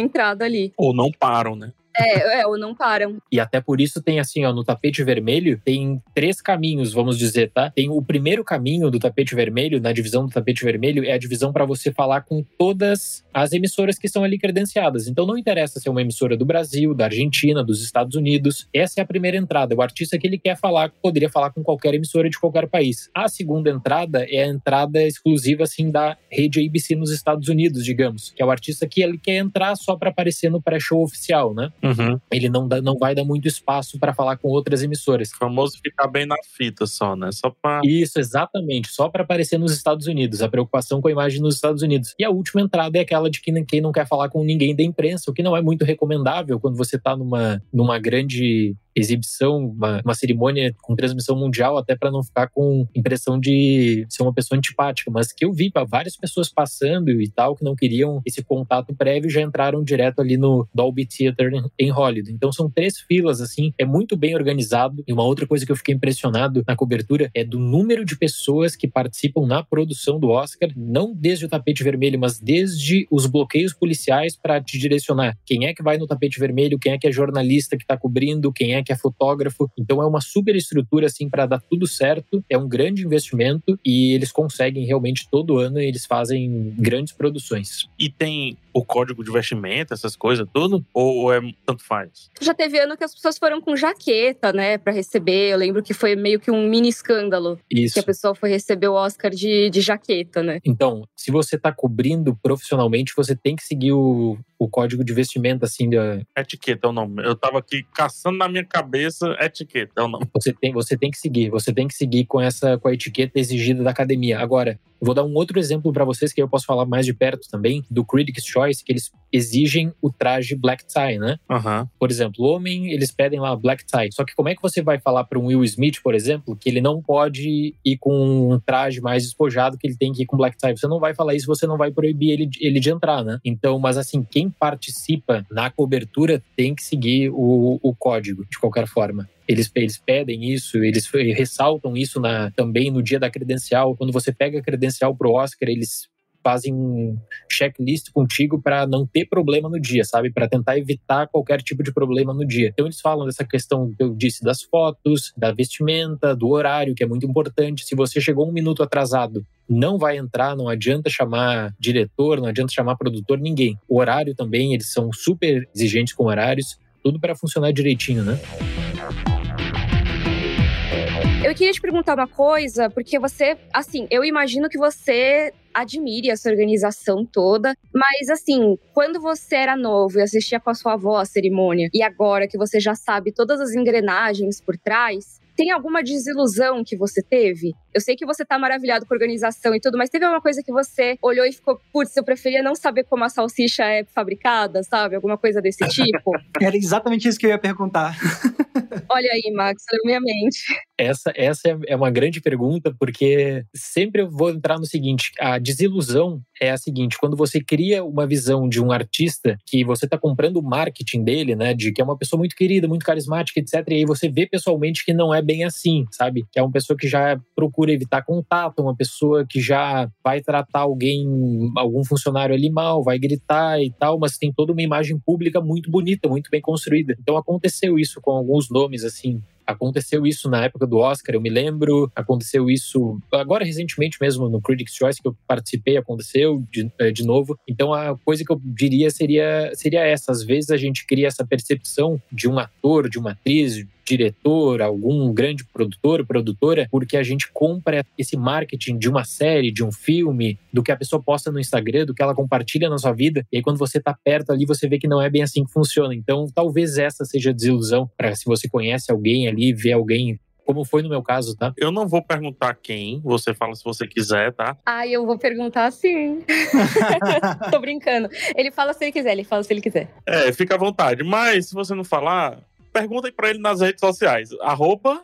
[SPEAKER 2] entrada ali.
[SPEAKER 1] Ou não param, né?
[SPEAKER 2] É, é, ou não param.
[SPEAKER 4] E até por isso tem assim, ó, no tapete vermelho, tem três caminhos, vamos dizer, tá? Tem o primeiro caminho do tapete vermelho, na divisão do tapete vermelho, é a divisão para você falar com todas as emissoras que estão ali credenciadas. Então não interessa se é uma emissora do Brasil, da Argentina, dos Estados Unidos. Essa é a primeira entrada. O artista que ele quer falar, poderia falar com qualquer emissora de qualquer país. A segunda entrada é a entrada exclusiva, assim, da rede ABC nos Estados Unidos, digamos. Que é o artista que ele quer entrar só para aparecer no pré-show oficial, né? Ele não, dá, não vai dar muito espaço para falar com outras emissoras.
[SPEAKER 1] O famoso ficar bem na fita só, né? Só pra.
[SPEAKER 4] Isso, exatamente. Só para aparecer nos Estados Unidos. A preocupação com a imagem nos Estados Unidos. E a última entrada é aquela de que quem não quer falar com ninguém da imprensa, o que não é muito recomendável quando você está numa, numa grande exibição, uma, uma cerimônia com transmissão mundial, até para não ficar com impressão de ser uma pessoa antipática, mas que eu vi para várias pessoas passando e tal que não queriam esse contato prévio já entraram direto ali no Dolby Theater em Hollywood. Então são três filas assim, é muito bem organizado. E uma outra coisa que eu fiquei impressionado na cobertura é do número de pessoas que participam na produção do Oscar, não desde o tapete vermelho, mas desde os bloqueios policiais para te direcionar quem é que vai no tapete vermelho, quem é que é jornalista que está cobrindo, quem é que é fotógrafo. Então é uma super estrutura assim para dar tudo certo. É um grande investimento e eles conseguem realmente todo ano eles fazem grandes produções.
[SPEAKER 1] E tem o código de vestimenta, essas coisas, tudo? Ou é tanto faz?
[SPEAKER 2] Já teve ano que as pessoas foram com jaqueta, né, para receber. Eu lembro que foi meio que um mini escândalo.
[SPEAKER 4] Isso.
[SPEAKER 2] Que a pessoa foi receber o Oscar de, de jaqueta, né?
[SPEAKER 4] Então, se você está cobrindo profissionalmente, você tem que seguir o, o código de vestimenta, assim, da,
[SPEAKER 1] Etiqueta é o nome. Eu tava aqui caçando na minha cabeça, etiqueta é o nome.
[SPEAKER 4] você tem, você tem que seguir, você tem que seguir com essa com a etiqueta exigida da academia. Agora, vou dar um outro exemplo para vocês que eu posso falar mais de perto também, do Critics' Choice, que eles exigem o traje black tie, né?
[SPEAKER 1] Aham.
[SPEAKER 4] Por exemplo, o homem, eles pedem lá black tie. Só que como é que você vai falar para um Will Smith, por exemplo, que ele não pode ir com um traje mais despojado, que ele tem que ir com black tie? Você não vai falar isso, você não vai proibir ele, ele de entrar, né? Então, mas assim, quem participa na cobertura tem que seguir o, o código, de qualquer forma. Eles, eles pedem isso, eles ressaltam isso na, também no dia da credencial. Quando você pega a credencial pro Oscar, eles fazem um checklist contigo para não ter problema no dia, sabe? Para tentar evitar qualquer tipo de problema no dia. Então eles falam dessa questão que eu disse das fotos, da vestimenta, do horário, que é muito importante. Se você chegou um minuto atrasado, não vai entrar, não adianta chamar diretor, não adianta chamar produtor, ninguém. O horário também, eles são super exigentes com horários, tudo para funcionar direitinho, né?
[SPEAKER 2] Eu queria te perguntar uma coisa, porque você, assim, eu imagino que você admire essa organização toda, mas assim, quando você era novo e assistia com a sua avó a cerimônia, e agora que você já sabe todas as engrenagens por trás, tem alguma desilusão que você teve? Eu sei que você tá maravilhado com a organização e tudo, mas teve alguma coisa que você olhou e ficou, putz, eu preferia não saber como a salsicha é fabricada, sabe? Alguma coisa desse tipo?
[SPEAKER 3] Era exatamente isso que eu ia perguntar.
[SPEAKER 2] Olha aí, Max, leu minha mente.
[SPEAKER 4] Essa, essa é- é uma grande pergunta, porque sempre eu vou entrar no seguinte: a desilusão é a seguinte, quando você cria uma visão de um artista que você está comprando o marketing dele, né? De que é uma pessoa muito querida, muito carismática, etc. E aí você vê pessoalmente que não é bem assim, sabe? Que é uma pessoa que já procura evitar contato, uma pessoa que já vai tratar alguém, algum funcionário ali mal, vai gritar e tal, mas tem toda uma imagem pública muito bonita, muito bem construída. Então aconteceu isso com alguns nomes, assim, Aconteceu isso na época do Oscar, eu me lembro. Aconteceu isso agora recentemente mesmo no Critics' Choice que eu participei, aconteceu de, eh, de novo. Então a coisa que eu diria seria seria essa. Às vezes a gente cria essa percepção de um ator, de uma atriz, diretor, algum grande produtor, produtora, porque a gente compra esse marketing de uma série, de um filme, do que a pessoa posta no Instagram, do que ela compartilha na sua vida. E aí quando você tá perto ali, você vê que não é bem assim que funciona. Então, talvez essa seja a desilusão para se você conhece alguém ali, vê alguém como foi no meu caso, tá?
[SPEAKER 1] Eu não vou perguntar quem, você fala se você quiser, tá?
[SPEAKER 2] Ai, eu vou perguntar sim. Tô brincando. Ele fala se ele quiser, ele fala se ele quiser.
[SPEAKER 1] É, fica à vontade. Mas se você não falar, pergunta aí pra ele nas redes sociais. Arroba,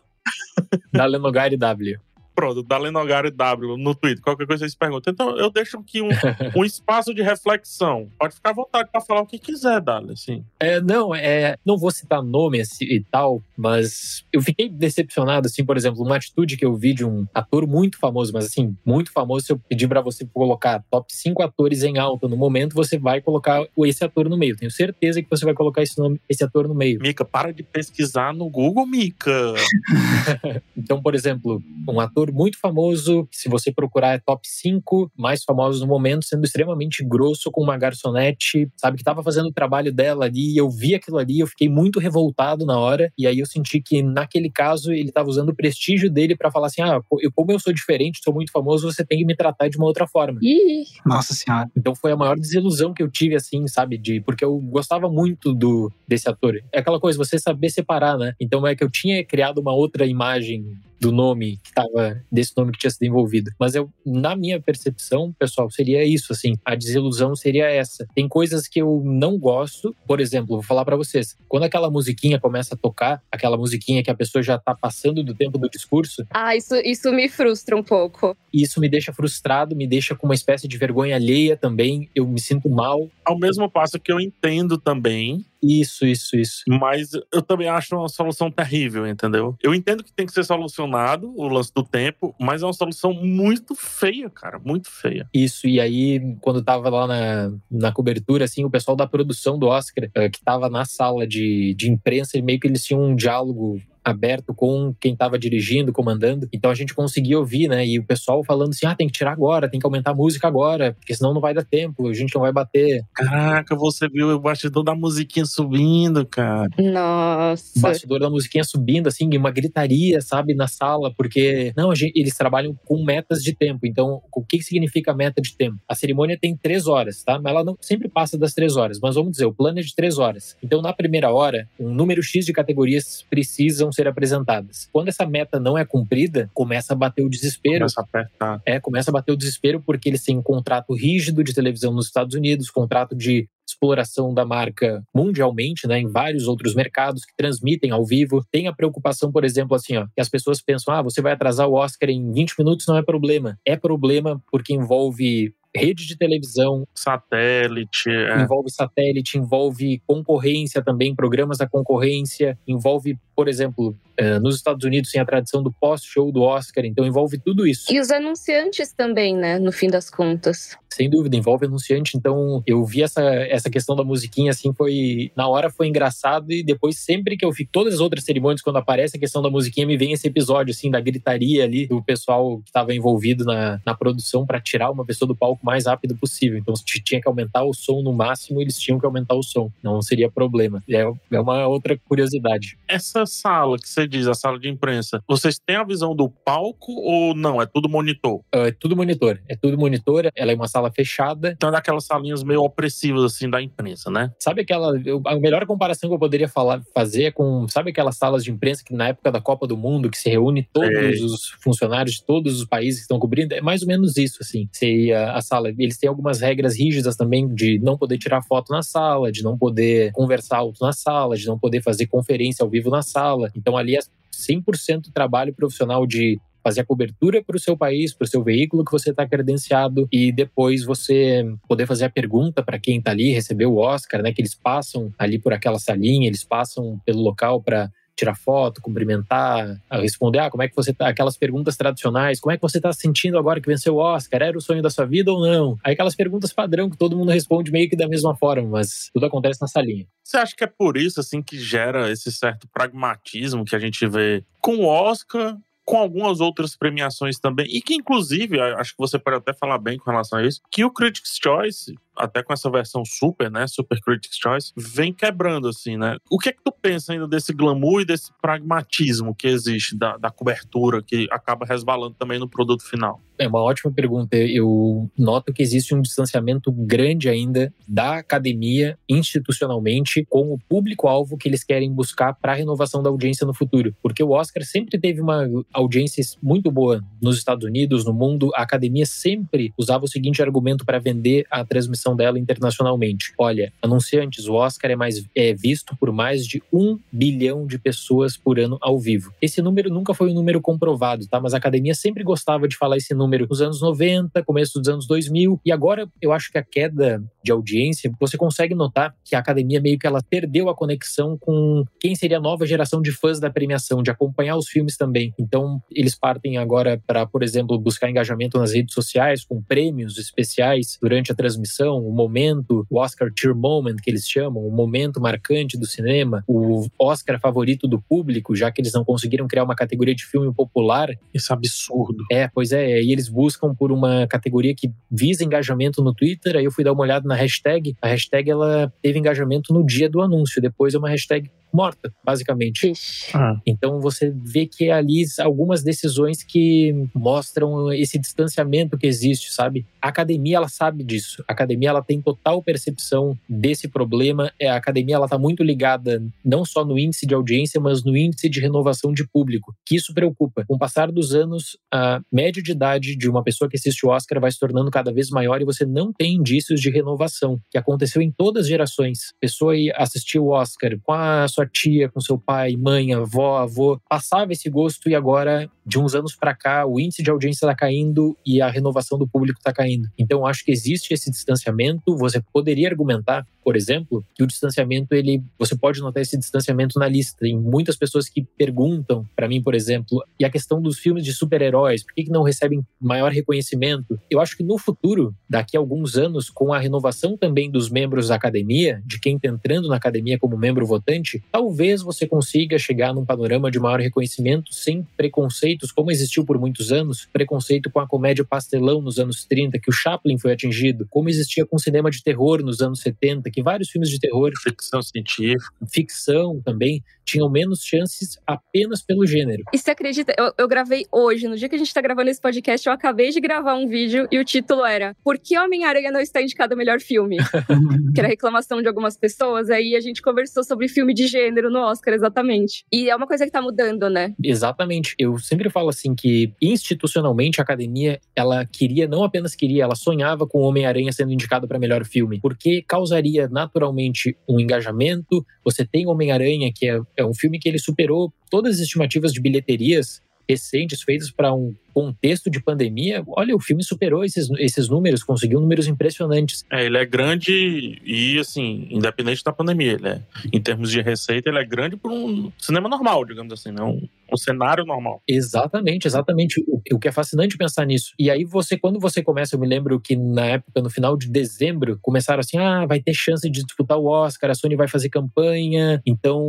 [SPEAKER 4] Da Lenogari W.
[SPEAKER 1] pronto, da Lenogari W no Twitter. Qualquer coisa vocês perguntam. Então eu deixo aqui um, um espaço de reflexão. Pode ficar à vontade pra falar o que quiser, Dali, assim.
[SPEAKER 4] É, não, é, não vou citar nome assim, e tal, mas eu fiquei decepcionado, assim, por exemplo, uma atitude que eu vi de um ator muito famoso, mas assim, muito famoso, se eu pedir pra você colocar top 5 atores em alta no momento, você vai colocar esse ator no meio. Tenho certeza que você vai colocar esse, nome, esse ator no meio.
[SPEAKER 1] Mica, para de pesquisar no Google, Mica.
[SPEAKER 4] Então, por exemplo, um ator ator muito famoso, se você procurar é top 5 mais famosos no momento, sendo extremamente grosso com uma garçonete, sabe, que estava fazendo o trabalho dela ali, e eu vi aquilo ali, eu fiquei muito revoltado na hora, e aí eu senti que naquele caso ele estava usando o prestígio dele para falar assim: "Ah, eu, como eu sou diferente, sou muito famoso, você tem que me tratar de uma outra forma".
[SPEAKER 2] Ih.
[SPEAKER 3] Nossa senhora.
[SPEAKER 4] Então foi a maior desilusão que eu tive assim, sabe, de porque eu gostava muito do desse ator. É aquela coisa, você saber separar, né? Então é que eu tinha criado uma outra imagem do nome que tava, desse nome que tinha sido envolvido. Mas eu, na minha percepção, pessoal, seria isso, assim. A desilusão seria essa. Tem coisas que eu não gosto. Por exemplo, vou falar para vocês. Quando aquela musiquinha começa a tocar, aquela musiquinha que a pessoa já tá passando do tempo do discurso.
[SPEAKER 2] Ah, isso, isso me frustra um pouco.
[SPEAKER 4] Isso me deixa frustrado, me deixa com uma espécie de vergonha alheia também. Eu me sinto mal.
[SPEAKER 1] Ao mesmo passo que eu entendo também
[SPEAKER 4] isso, isso, isso.
[SPEAKER 1] Mas eu também acho uma solução terrível, entendeu? Eu entendo que tem que ser solucionado o lance do tempo, mas é uma solução muito feia, cara, muito feia.
[SPEAKER 4] Isso, e aí, quando tava lá na, na cobertura, assim, o pessoal da produção do Oscar, eh, que tava na sala de, de imprensa, meio que eles tinham um diálogo aberto com quem estava dirigindo, comandando. Então a gente conseguia ouvir, né? E o pessoal falando assim: ah, tem que tirar agora, tem que aumentar a música agora, porque senão não vai dar tempo, a gente não vai bater.
[SPEAKER 1] Caraca, você viu o bastidor da musiquinha subindo, cara.
[SPEAKER 2] Nossa.
[SPEAKER 4] O bastidor da musiquinha subindo, assim, uma gritaria, sabe, na sala, porque, não, gente, eles trabalham com metas de tempo. Então, o que significa meta de tempo? A cerimônia tem três horas, tá? Mas ela não sempre passa das três horas, mas vamos dizer, o plano é de três horas. Então, na primeira hora, um número X de categorias precisam ser apresentadas. Quando essa meta não é cumprida, começa a bater o desespero.
[SPEAKER 1] Começa a apertar.
[SPEAKER 4] É, começa a bater o desespero porque eles têm um contrato rígido de televisão nos Estados Unidos, contrato de exploração da marca mundialmente, né, em vários outros mercados que transmitem ao vivo. Tem a preocupação, por exemplo, assim, ó, que as pessoas pensam: "Ah, você vai atrasar o Oscar em 20 minutos, não é problema". É problema porque envolve rede de televisão.
[SPEAKER 1] Satélite. É.
[SPEAKER 4] Envolve satélite, envolve concorrência também, programas da concorrência, envolve, por exemplo, Uh, nos Estados Unidos tem a tradição do pós-show do Oscar, então envolve tudo isso.
[SPEAKER 2] E os anunciantes também, né? No fim das contas.
[SPEAKER 4] Sem dúvida, envolve anunciante. Então eu vi essa, essa questão da musiquinha assim, foi. Na hora foi engraçado e depois, sempre que eu fico. Todas as outras cerimônias, quando aparece a questão da musiquinha, me vem esse episódio, assim, da gritaria ali do pessoal que estava envolvido na, na produção para tirar uma pessoa do palco o mais rápido possível. Então, se tinha que aumentar o som no máximo, eles tinham que aumentar o som. Não seria problema. É, é uma outra curiosidade.
[SPEAKER 1] Essa sala que você diz, a sala de imprensa, vocês têm a visão do palco ou não? É tudo monitor?
[SPEAKER 4] É tudo monitor. É tudo monitor. Ela é uma sala fechada.
[SPEAKER 1] Então é daquelas salinhas meio opressivas, assim, da imprensa, né?
[SPEAKER 4] Sabe aquela. A melhor comparação que eu poderia falar, fazer é com. Sabe aquelas salas de imprensa que na época da Copa do Mundo, que se reúne todos é. os funcionários de todos os países que estão cobrindo? É mais ou menos isso, assim. Seria a sala. Eles têm algumas regras rígidas também de não poder tirar foto na sala, de não poder conversar alto na sala, de não poder fazer conferência ao vivo na sala. Então ali 100% trabalho profissional de fazer a cobertura para o seu país, para o seu veículo que você está credenciado e depois você poder fazer a pergunta para quem está ali, receber o Oscar, né? Que eles passam ali por aquela salinha, eles passam pelo local para tirar foto, cumprimentar, responder, ah, como é que você tá, aquelas perguntas tradicionais, como é que você tá se sentindo agora que venceu o Oscar? Era o sonho da sua vida ou não? Aí aquelas perguntas padrão que todo mundo responde meio que da mesma forma, mas tudo acontece na salinha.
[SPEAKER 1] Você acha que é por isso assim que gera esse certo pragmatismo que a gente vê com o Oscar, com algumas outras premiações também, e que inclusive, acho que você pode até falar bem com relação a isso, que o Critics' Choice até com essa versão super, né, Super Critics Choice, vem quebrando, assim, né? O que é que tu pensa ainda desse glamour e desse pragmatismo que existe da, da cobertura, que acaba resvalando também no produto final?
[SPEAKER 4] É uma ótima pergunta. Eu noto que existe um distanciamento grande ainda da academia institucionalmente com o público-alvo que eles querem buscar para a renovação da audiência no futuro. Porque o Oscar sempre teve uma audiência muito boa nos Estados Unidos, no mundo. A academia sempre usava o seguinte argumento para vender a transmissão dela internacionalmente. Olha, anunciantes, o Oscar é, mais, é visto por mais de um bilhão de pessoas por ano ao vivo. Esse número nunca foi um número comprovado, tá? Mas a academia sempre gostava de falar esse número nos anos 90, começo dos anos 2000, e agora eu acho que a queda de audiência, você consegue notar que a academia meio que ela perdeu a conexão com quem seria a nova geração de fãs da premiação, de acompanhar os filmes também. Então, eles partem agora para, por exemplo, buscar engajamento nas redes sociais com prêmios especiais durante a transmissão o momento, o Oscar Cheer Moment, que eles chamam, o momento marcante do cinema, o Oscar favorito do público, já que eles não conseguiram criar uma categoria de filme popular.
[SPEAKER 1] Isso é absurdo.
[SPEAKER 4] É, pois é, e eles buscam por uma categoria que visa engajamento no Twitter, aí eu fui dar uma olhada na hashtag, a hashtag ela teve engajamento no dia do anúncio, depois é uma hashtag morta, basicamente.
[SPEAKER 1] Ah.
[SPEAKER 4] Então você vê que ali algumas decisões que mostram esse distanciamento que existe, sabe? A academia ela sabe disso. A academia ela tem total percepção desse problema. É, a academia ela tá muito ligada não só no índice de audiência, mas no índice de renovação de público, que isso preocupa. Com o passar dos anos, a média de idade de uma pessoa que assiste o Oscar vai se tornando cada vez maior e você não tem indícios de renovação, que aconteceu em todas as gerações. A pessoa assistiu o Oscar com a sua tia, com seu pai, mãe, avó, avô, passava esse gosto e agora, de uns anos para cá, o índice de audiência está caindo e a renovação do público está caindo. Então, acho que existe esse distanciamento. Você poderia argumentar, por exemplo, que o distanciamento, ele, você pode notar esse distanciamento na lista. Tem muitas pessoas que perguntam para mim, por exemplo, e a questão dos filmes de super-heróis, por que, que não recebem maior reconhecimento? Eu acho que no futuro, daqui a alguns anos, com a renovação também dos membros da academia, de quem está entrando na academia como membro votante, talvez você consiga chegar num panorama de maior reconhecimento sem preconceitos, como existiu por muitos anos, preconceito com a comédia pastelão nos anos 30, que o Chaplin foi atingido, como existia com o cinema de terror nos anos 70, que vários filmes de terror,
[SPEAKER 1] Ficção científica.
[SPEAKER 4] ficção também, tinham menos chances apenas pelo gênero.
[SPEAKER 2] E você acredita? Eu, eu gravei hoje, no dia que a gente tá gravando esse podcast, eu acabei de gravar um vídeo e o título era Por que Homem-Aranha não está indicado ao melhor filme? que era reclamação de algumas pessoas. Aí a gente conversou sobre filme de gênero no Oscar, exatamente. E é uma coisa que tá mudando, né?
[SPEAKER 4] Exatamente. Eu sempre falo assim que institucionalmente a academia, ela queria, não apenas queria, ela sonhava com o Homem-Aranha sendo indicado para melhor filme, porque causaria naturalmente um engajamento. Você tem Homem-Aranha, que é, é um filme que ele superou todas as estimativas de bilheterias recentes feitas para um contexto de pandemia, olha, o filme superou esses, esses números, conseguiu números impressionantes.
[SPEAKER 1] É, ele é grande e, assim, independente da pandemia, ele é, em termos de receita, ele é grande para um cinema normal, digamos assim, não um, um cenário normal.
[SPEAKER 4] Exatamente, exatamente. O, o que é fascinante pensar nisso. E aí você, quando você começa, eu me lembro que na época, no final de dezembro, começaram assim, ah, vai ter chance de disputar o Oscar, a Sony vai fazer campanha, então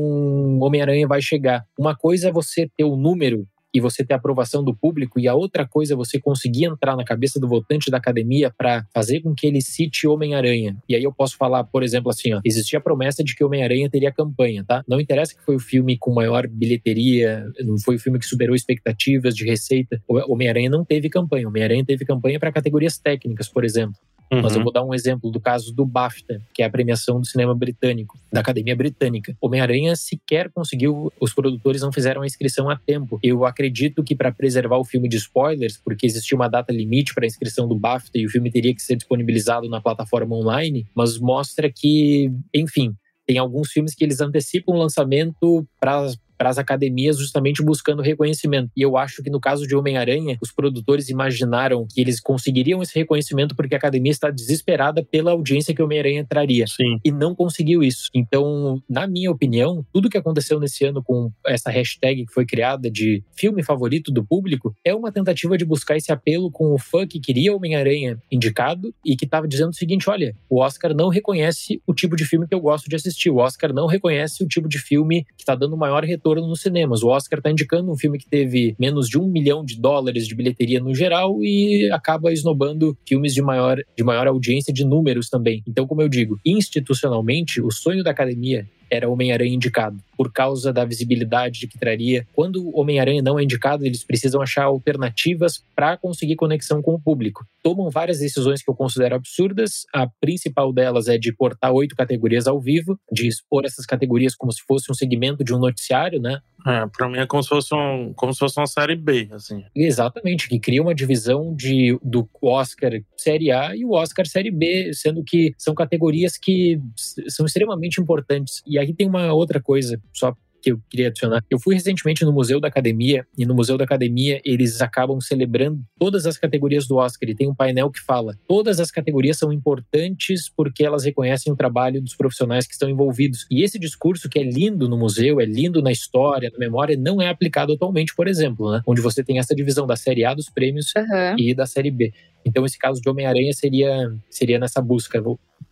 [SPEAKER 4] Homem-Aranha vai chegar. Uma coisa é você ter o número e você ter aprovação do público, e a outra coisa é você conseguir entrar na cabeça do votante da academia para fazer com que ele cite Homem-Aranha. E aí eu posso falar, por exemplo, assim, ó, existia a promessa de que Homem-Aranha teria campanha, tá? Não interessa que foi o filme com maior bilheteria, não foi o filme que superou expectativas de receita. Homem-Aranha não teve campanha. Homem-Aranha teve campanha para categorias técnicas, por exemplo.
[SPEAKER 1] Uhum.
[SPEAKER 4] Mas eu vou dar um exemplo do caso do BAFTA, que é a premiação do cinema britânico, da Academia Britânica. Homem-Aranha sequer conseguiu, os produtores não fizeram a inscrição a tempo. Eu acredito que para preservar o filme de spoilers, porque existia uma data limite para a inscrição do BAFTA e o filme teria que ser disponibilizado na plataforma online, mas mostra que, enfim, tem alguns filmes que eles antecipam o lançamento para para as academias justamente buscando reconhecimento. E eu acho que no caso de Homem-Aranha, os produtores imaginaram que eles conseguiriam esse reconhecimento porque a academia está desesperada pela audiência que Homem-Aranha traria.
[SPEAKER 1] Sim.
[SPEAKER 4] E não conseguiu isso. Então, na minha opinião, tudo que aconteceu nesse ano com essa hashtag que foi criada de filme favorito do público é uma tentativa de buscar esse apelo com o fã que queria Homem-Aranha indicado e que estava dizendo o seguinte: olha, o Oscar não reconhece o tipo de filme que eu gosto de assistir. O Oscar não reconhece o tipo de filme que está dando maior retorno nos cinemas. O Oscar está indicando um filme que teve menos de um milhão de dólares de bilheteria no geral e acaba esnobando filmes de maior, de maior audiência de números também. Então, como eu digo, institucionalmente, o sonho da academia era Homem-Aranha indicado, por causa da visibilidade que traria. Quando o Homem-Aranha não é indicado, eles precisam achar alternativas para conseguir conexão com o público. Tomam várias decisões que eu considero absurdas. A principal delas é de cortar oito categorias ao vivo, de expor essas categorias como se fosse um segmento de um noticiário, né?
[SPEAKER 1] É, pra mim é como se fosse, um, como se fosse uma série B, assim.
[SPEAKER 4] Exatamente, que cria uma divisão de, do Oscar Série A e o Oscar Série B, sendo que são categorias que são extremamente importantes. E aí tem uma outra coisa, só que eu queria adicionar. Eu fui recentemente no Museu da Academia, e no Museu da Academia eles acabam celebrando todas as categorias do Oscar. E tem um painel que fala: todas as categorias são importantes porque elas reconhecem o trabalho dos profissionais que estão envolvidos. E esse discurso que é lindo no museu, é lindo na história, na memória, não é aplicado atualmente, por exemplo, né? Onde você tem essa divisão da série A dos prêmios
[SPEAKER 2] Aham.
[SPEAKER 4] e da série B. Então esse caso de Homem-Aranha seria seria nessa busca,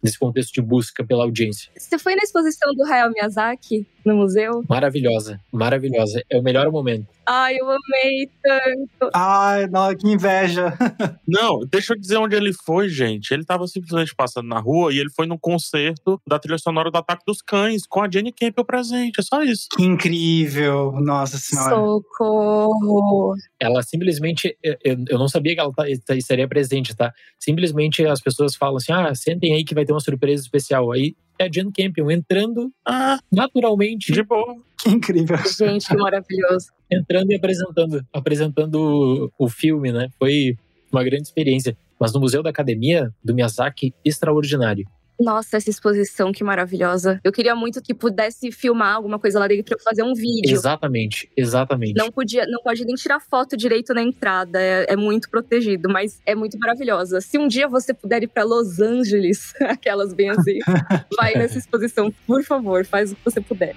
[SPEAKER 4] nesse contexto de busca pela audiência.
[SPEAKER 2] Você foi na exposição do Hayao Miyazaki no museu?
[SPEAKER 4] Maravilhosa, maravilhosa. É o melhor momento.
[SPEAKER 2] Ai, eu amei tanto.
[SPEAKER 3] Ai, não, que inveja.
[SPEAKER 1] Não, deixa eu dizer onde ele foi, gente. Ele tava simplesmente passando na rua e ele foi no concerto da trilha sonora do Ataque dos Cães com a Jenny Campbell presente. É só isso.
[SPEAKER 3] Que incrível. Nossa senhora.
[SPEAKER 2] Socorro.
[SPEAKER 4] Ela simplesmente. Eu, eu não sabia que ela tá, estaria presente, tá? Simplesmente as pessoas falam assim: ah, sentem aí que vai ter uma surpresa especial. Aí é a Jen Campion entrando ah, naturalmente.
[SPEAKER 1] De boa.
[SPEAKER 3] Que incrível.
[SPEAKER 2] Gente, que maravilhoso.
[SPEAKER 4] Entrando e apresentando, apresentando o filme, né? Foi uma grande experiência. Mas no Museu da Academia do Miyazaki, extraordinário.
[SPEAKER 2] Nossa, essa exposição que maravilhosa. Eu queria muito que pudesse filmar alguma coisa lá dentro pra eu fazer um vídeo.
[SPEAKER 4] Exatamente, exatamente.
[SPEAKER 2] Não podia, não pode nem tirar foto direito na entrada, é, é muito protegido, mas é muito maravilhosa. Se um dia você puder ir para Los Angeles, aquelas bem assim, vai nessa exposição, por favor, faz o que você puder.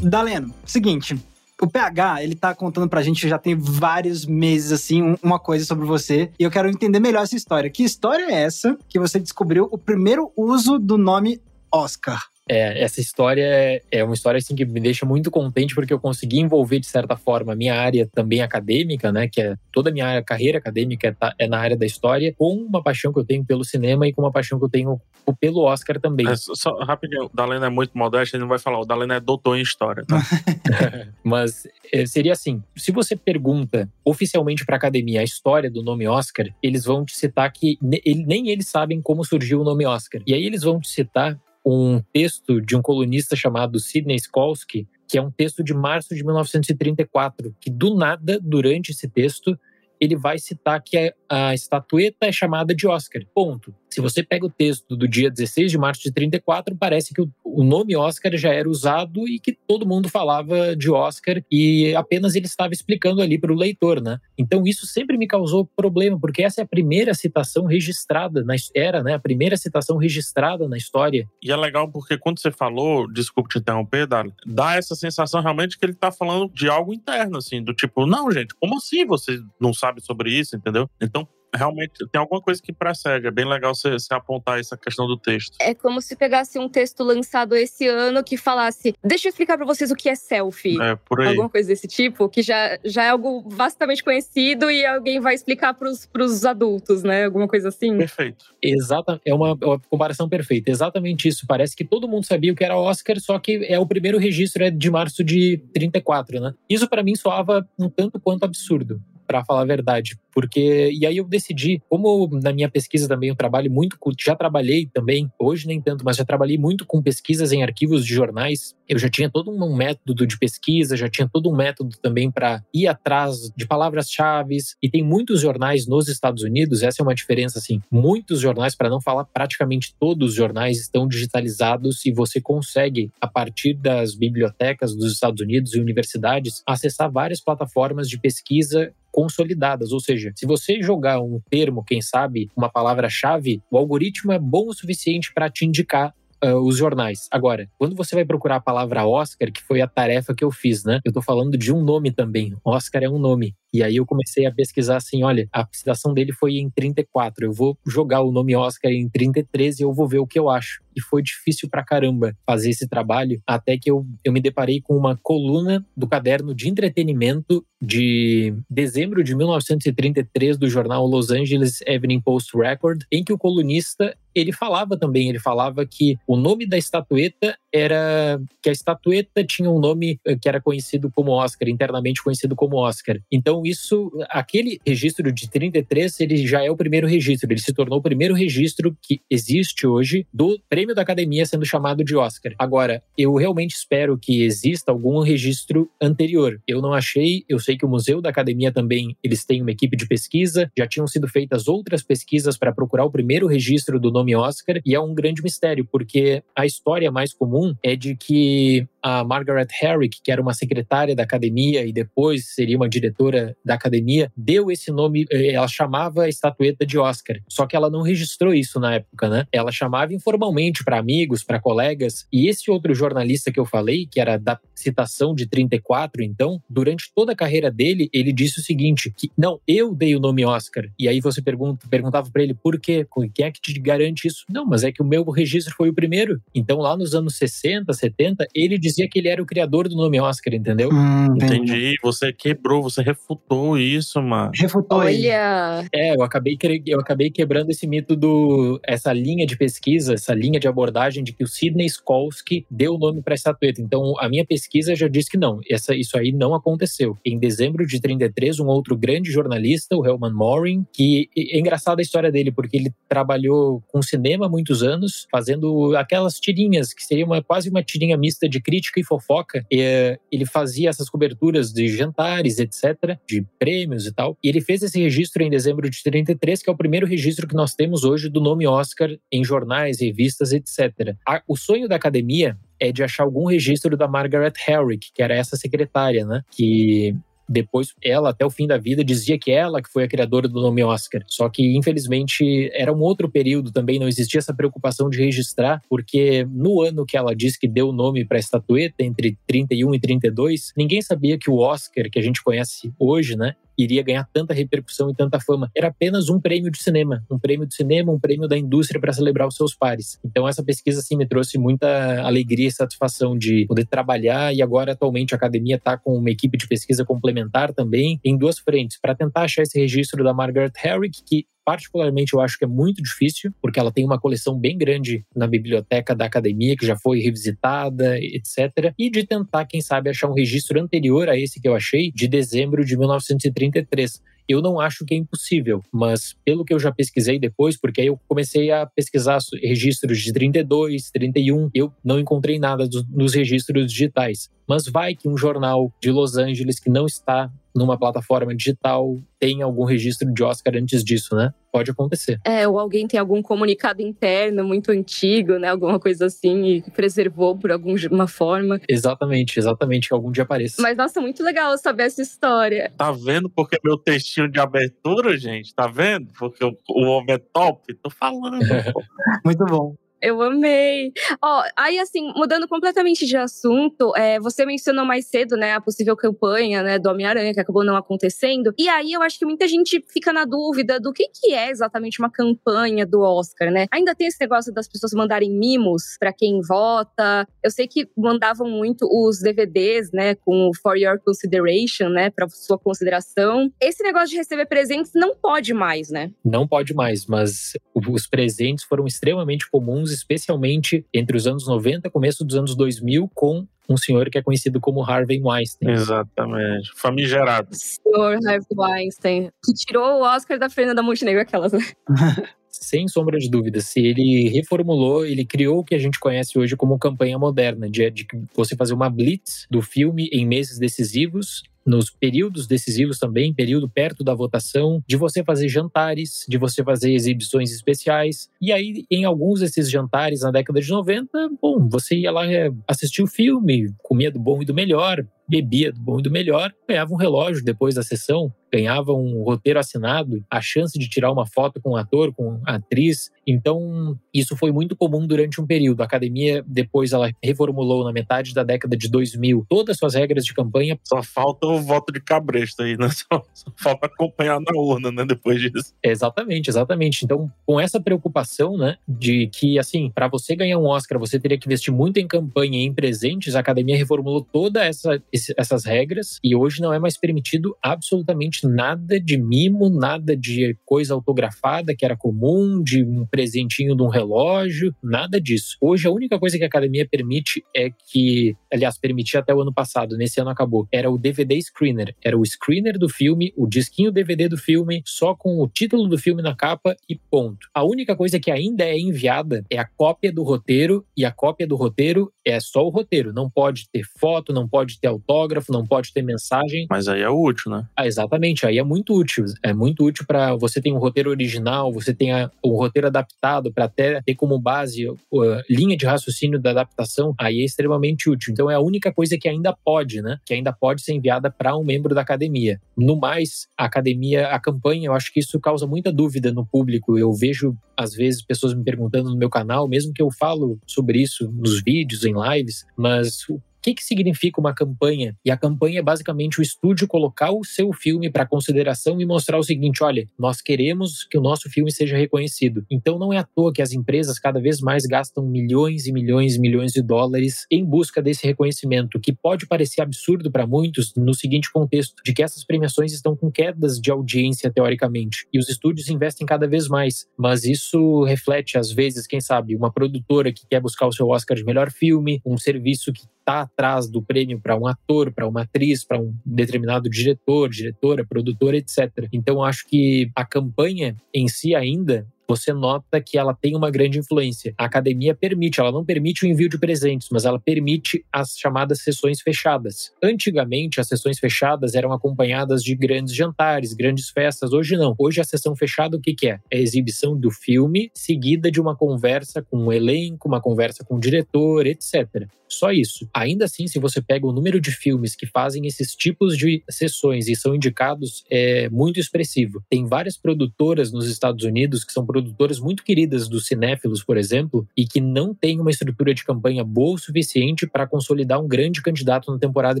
[SPEAKER 3] Daleno, seguinte, o PH, ele tá contando pra gente já tem vários meses, assim, uma coisa sobre você. E eu quero entender melhor essa história. Que história é essa que você descobriu o primeiro uso do nome Oscar?
[SPEAKER 4] É, essa história é, é uma história assim que me deixa muito contente porque eu consegui envolver de certa forma a minha área também acadêmica, né, que é toda a minha carreira acadêmica é, tá, é na área da história, com uma paixão que eu tenho pelo cinema e com uma paixão que eu tenho pelo Oscar também.
[SPEAKER 1] É, só rapidinho, o Dalena é muito modesto, ele não vai falar, o Dalena é doutor em história, tá?
[SPEAKER 4] Mas é, seria assim, se você pergunta oficialmente para academia a história do nome Oscar, eles vão te citar que nem eles sabem como surgiu o nome Oscar. E aí eles vão te citar um texto de um colunista chamado Sidney Skolsky, que é um texto de março de 1934, que do nada, durante esse texto, ele vai citar que a, a estatueta é chamada de Oscar. Ponto. Se você pega o texto do dia 16 de março de 34, parece que o, nome Oscar já era usado e que todo mundo falava de Oscar e apenas ele estava explicando ali para o leitor, né? Então isso sempre me causou problema, porque essa é a primeira citação registrada na era, né? A primeira citação registrada na história.
[SPEAKER 1] E é legal porque quando você falou, desculpe te interromper, Dali, dá essa sensação realmente que ele está falando de algo interno, assim, do tipo, não, gente, como assim você não sabe sobre isso, entendeu? Então, realmente tem alguma coisa que precede. É bem legal você, você, apontar essa questão do texto.
[SPEAKER 2] É como se pegasse um texto lançado esse ano que falasse: Deixa eu explicar para vocês o que é selfie.
[SPEAKER 1] É, por aí.
[SPEAKER 2] Alguma coisa desse tipo, que já, já é algo vastamente conhecido e alguém vai explicar pros, pros adultos, né? Alguma coisa assim.
[SPEAKER 1] Perfeito.
[SPEAKER 4] Exata, é uma, é uma comparação perfeita. Exatamente isso. Parece que todo mundo sabia o que era Oscar, só que é o primeiro registro é de março de 34, né? Isso para mim soava um tanto quanto absurdo para falar a verdade, porque e aí eu decidi, como na minha pesquisa também eu trabalho muito, já trabalhei também, hoje nem tanto, mas já trabalhei muito com pesquisas em arquivos de jornais. Eu já tinha todo um método de pesquisa, já tinha todo um método também para ir atrás de palavras-chave. E tem muitos jornais nos Estados Unidos, essa é uma diferença assim. Muitos jornais, para não falar praticamente todos os jornais, estão digitalizados e você consegue, a partir das bibliotecas dos Estados Unidos e universidades, acessar várias plataformas de pesquisa consolidadas. Ou seja, se você jogar um termo, quem sabe, uma palavra-chave, o algoritmo é bom o suficiente para te indicar Uh, os jornais. Agora, quando você vai procurar a palavra Oscar, que foi a tarefa que eu fiz, né? Eu tô falando de um nome também. Oscar é um nome. E aí eu comecei a pesquisar assim, olha, a citação dele foi em 34, eu vou jogar o nome Oscar em 33 e eu vou ver o que eu acho. E foi difícil pra caramba fazer esse trabalho, até que eu, eu me deparei com uma coluna do caderno de entretenimento de dezembro de 1933 do jornal Los Angeles Evening Post Record, em que o colunista ele falava também, ele falava que o nome da estatueta era que a estatueta tinha um nome eh, que era conhecido como Oscar, internamente conhecido como Oscar. Então isso, aquele registro de 33, ele já é o primeiro registro, ele se tornou o primeiro registro que existe hoje do prêmio da Academia sendo chamado de Oscar. Agora, eu realmente espero que exista algum registro anterior. Eu não achei, eu sei que o Museu da Academia também, eles têm uma equipe de pesquisa, já tinham sido feitas outras pesquisas para procurar o primeiro registro do nome Oscar, e é um grande mistério, porque a história mais comum comum é de que a Margaret Herrick, que era uma secretária da academia e depois seria uma diretora da academia deu esse nome, eh, ela chamava a estatueta de Oscar. Só que ela não registrou isso na época, né? Ela chamava informalmente para amigos, para colegas. E esse outro jornalista que eu falei, que era da citação de 34, então, durante toda a carreira dele, ele disse o seguinte: que não, eu dei o nome Oscar. E aí você pergunta, perguntava para ele por quê? Quem é que te garante isso? Não, mas é que o meu registro foi o primeiro. Então, lá nos anos 60, 70, ele dizia que ele era o criador do nome Oscar, entendeu?
[SPEAKER 3] Hum, entendi.
[SPEAKER 1] Entendi. Você quebrou, você refutou isso, mano.
[SPEAKER 3] Refutou aí.
[SPEAKER 2] Olha,
[SPEAKER 4] É, eu acabei, eu acabei quebrando esse mito do. essa linha de pesquisa, essa linha de abordagem de que o Sidney Skolsky deu o nome para a estatueta. Então, a minha pesquisa já diz que não, essa, isso aí não aconteceu. Em dezembro de 33, um outro grande jornalista, o Helman Morin, que é engraçada a história dele, porque ele trabalhou com cinema há muitos anos, fazendo aquelas tirinhas, que seria uma, quase uma tirinha mista de crítica e fofoca. E, eh, ele fazia essas coberturas de jantares, etc., de prêmios e tal. E ele fez esse registro em dezembro de 33, que é o primeiro registro que nós temos hoje do nome Oscar em jornais, revistas, etc. A- o sonho da academia é de achar algum registro da Margaret Herrick, que era essa secretária, né? Que depois ela até o fim da vida dizia que ela que foi a criadora do nome Oscar. Só que infelizmente era um outro período também, não existia essa preocupação de registrar, porque no ano que ela disse que deu o nome para a estatueta entre 31 e 32, ninguém sabia que o Oscar que a gente conhece hoje, né, iria ganhar tanta repercussão e tanta fama. Era apenas um prêmio de cinema, um prêmio de cinema, um prêmio da indústria para celebrar os seus pares. Então essa pesquisa assim me trouxe muita alegria e satisfação de poder trabalhar e agora atualmente a academia está com uma equipe de pesquisa complementar também em duas frentes para tentar achar esse registro da Margaret Herrick que particularmente eu acho que é muito difícil, porque ela tem uma coleção bem grande na biblioteca da academia, que já foi revisitada, etc. E de tentar, quem sabe, achar um registro anterior a esse que eu achei, de dezembro de 1933. Eu não acho que é impossível, mas pelo que eu já pesquisei depois, porque aí eu comecei a pesquisar registros de 32, 31, eu não encontrei nada dos- nos registros digitais. Mas vai que um jornal de Los Angeles que não está numa plataforma digital tem algum registro de Oscar antes disso, né? Pode acontecer.
[SPEAKER 2] é, ou alguém tem algum comunicado interno muito antigo, né? Alguma coisa assim, e preservou por alguma forma.
[SPEAKER 4] Exatamente, exatamente, que algum dia apareça.
[SPEAKER 2] Mas, nossa, muito legal saber essa história.
[SPEAKER 1] Tá vendo porque meu textinho de abertura, gente? Tá vendo? Porque o, o homem é top? Tô falando.
[SPEAKER 3] Muito bom.
[SPEAKER 2] Eu amei. Ó, aí assim, mudando completamente de assunto, é, você mencionou mais cedo, né, a possível campanha, né, do Homem-Aranha, que acabou não acontecendo. E aí eu acho que muita gente fica na dúvida do que que é exatamente uma campanha do Oscar, né? Ainda tem esse negócio das pessoas mandarem mimos pra quem vota. Eu sei que mandavam muito os DVDs, né, com o For Your Consideration, né, pra sua consideração. Esse negócio de receber presentes não pode mais, né?
[SPEAKER 4] Não pode mais, mas os presentes foram extremamente comuns, especialmente entre os anos 90 e começo dos anos 2000, com um senhor que é conhecido como Harvey Weinstein.
[SPEAKER 1] Exatamente. Famigerado.
[SPEAKER 2] Senhor Harvey Weinstein, que tirou o Oscar da Fernanda Montenegro, aquelas, né?
[SPEAKER 4] Sem sombra de dúvidas, se ele reformulou, ele criou o que a gente conhece hoje como campanha moderna, de, de você fazer uma blitz do filme em meses decisivos, nos períodos decisivos também, período perto da votação, de você fazer jantares, de você fazer exibições especiais. E aí, em alguns desses jantares na década de 90, bom, você ia lá é, assistir o filme, comia do bom e do melhor, bebia do bom e do melhor, ganhava um relógio depois da sessão, ganhava um roteiro assinado, a chance de tirar uma foto com o ator, com a atriz. Então, isso foi muito comum durante um período. A academia, depois, ela reformulou na metade da década de 2000 todas as suas regras de campanha.
[SPEAKER 1] Só falta o voto de cabresto aí, né? Só, só falta acompanhar na urna, né? Depois disso.
[SPEAKER 4] Exatamente, exatamente. Então, com essa preocupação, né, de que, assim, para você ganhar um Oscar, você teria que investir muito em campanha e em presentes, a academia reformulou todas essa, essas regras e hoje não é mais permitido absolutamente nada de mimo, nada de coisa autografada que era comum, de um presentinho de um relógio, nada disso. Hoje a única coisa que a academia permite é que, aliás, permitia até o ano passado, nesse ano acabou, era o DVD screener. Era o screener do filme, o disquinho DVD do filme, só com o título do filme na capa e ponto. A única coisa que ainda é enviada é a cópia do roteiro, e a cópia do roteiro é só o roteiro. Não pode ter foto, não pode ter autógrafo, não pode ter mensagem.
[SPEAKER 1] Mas aí é útil, né?
[SPEAKER 4] Ah, exatamente. Exatamente, aí é muito útil. É muito útil para você ter um roteiro original, você tem um roteiro adaptado para até ter como base a linha de raciocínio da adaptação, aí é extremamente útil. Então é a única coisa que ainda pode, né? Que ainda pode ser enviada para um membro da academia. No mais, a academia, a campanha, eu acho que isso causa muita dúvida no público. Eu vejo às vezes pessoas me perguntando no meu canal, mesmo que eu falo sobre isso nos vídeos, em lives, mas que, que significa uma campanha? E a campanha é basicamente o estúdio colocar o seu filme para consideração e mostrar o seguinte: olha, nós queremos que o nosso filme seja reconhecido. Então não é à toa que as empresas cada vez mais gastam milhões e milhões e milhões de dólares em busca desse reconhecimento, que pode parecer absurdo para muitos no seguinte contexto: de que essas premiações estão com quedas de audiência teoricamente e os estúdios investem cada vez mais. Mas isso reflete, às vezes, quem sabe, uma produtora que quer buscar o seu Oscar de melhor filme, um serviço que está atrás do prêmio para um ator, para uma atriz, para um determinado diretor, diretora, produtora, etc. Então acho que a campanha em si ainda você nota que ela tem uma grande influência. A academia permite, ela não permite o envio de presentes, mas ela permite as chamadas sessões fechadas. Antigamente, as sessões fechadas eram acompanhadas de grandes jantares, grandes festas. Hoje não. Hoje a sessão fechada o que, que é? É a exibição do filme seguida de uma conversa com o elenco, uma conversa com o diretor, etc. Só isso. Ainda assim, se você pega o número de filmes que fazem esses tipos de sessões e são indicados, é muito expressivo. Tem várias produtoras nos Estados Unidos que são produtoras muito queridas dos cinéfilos, por exemplo, e que não têm uma estrutura de campanha boa o suficiente para consolidar um grande candidato na temporada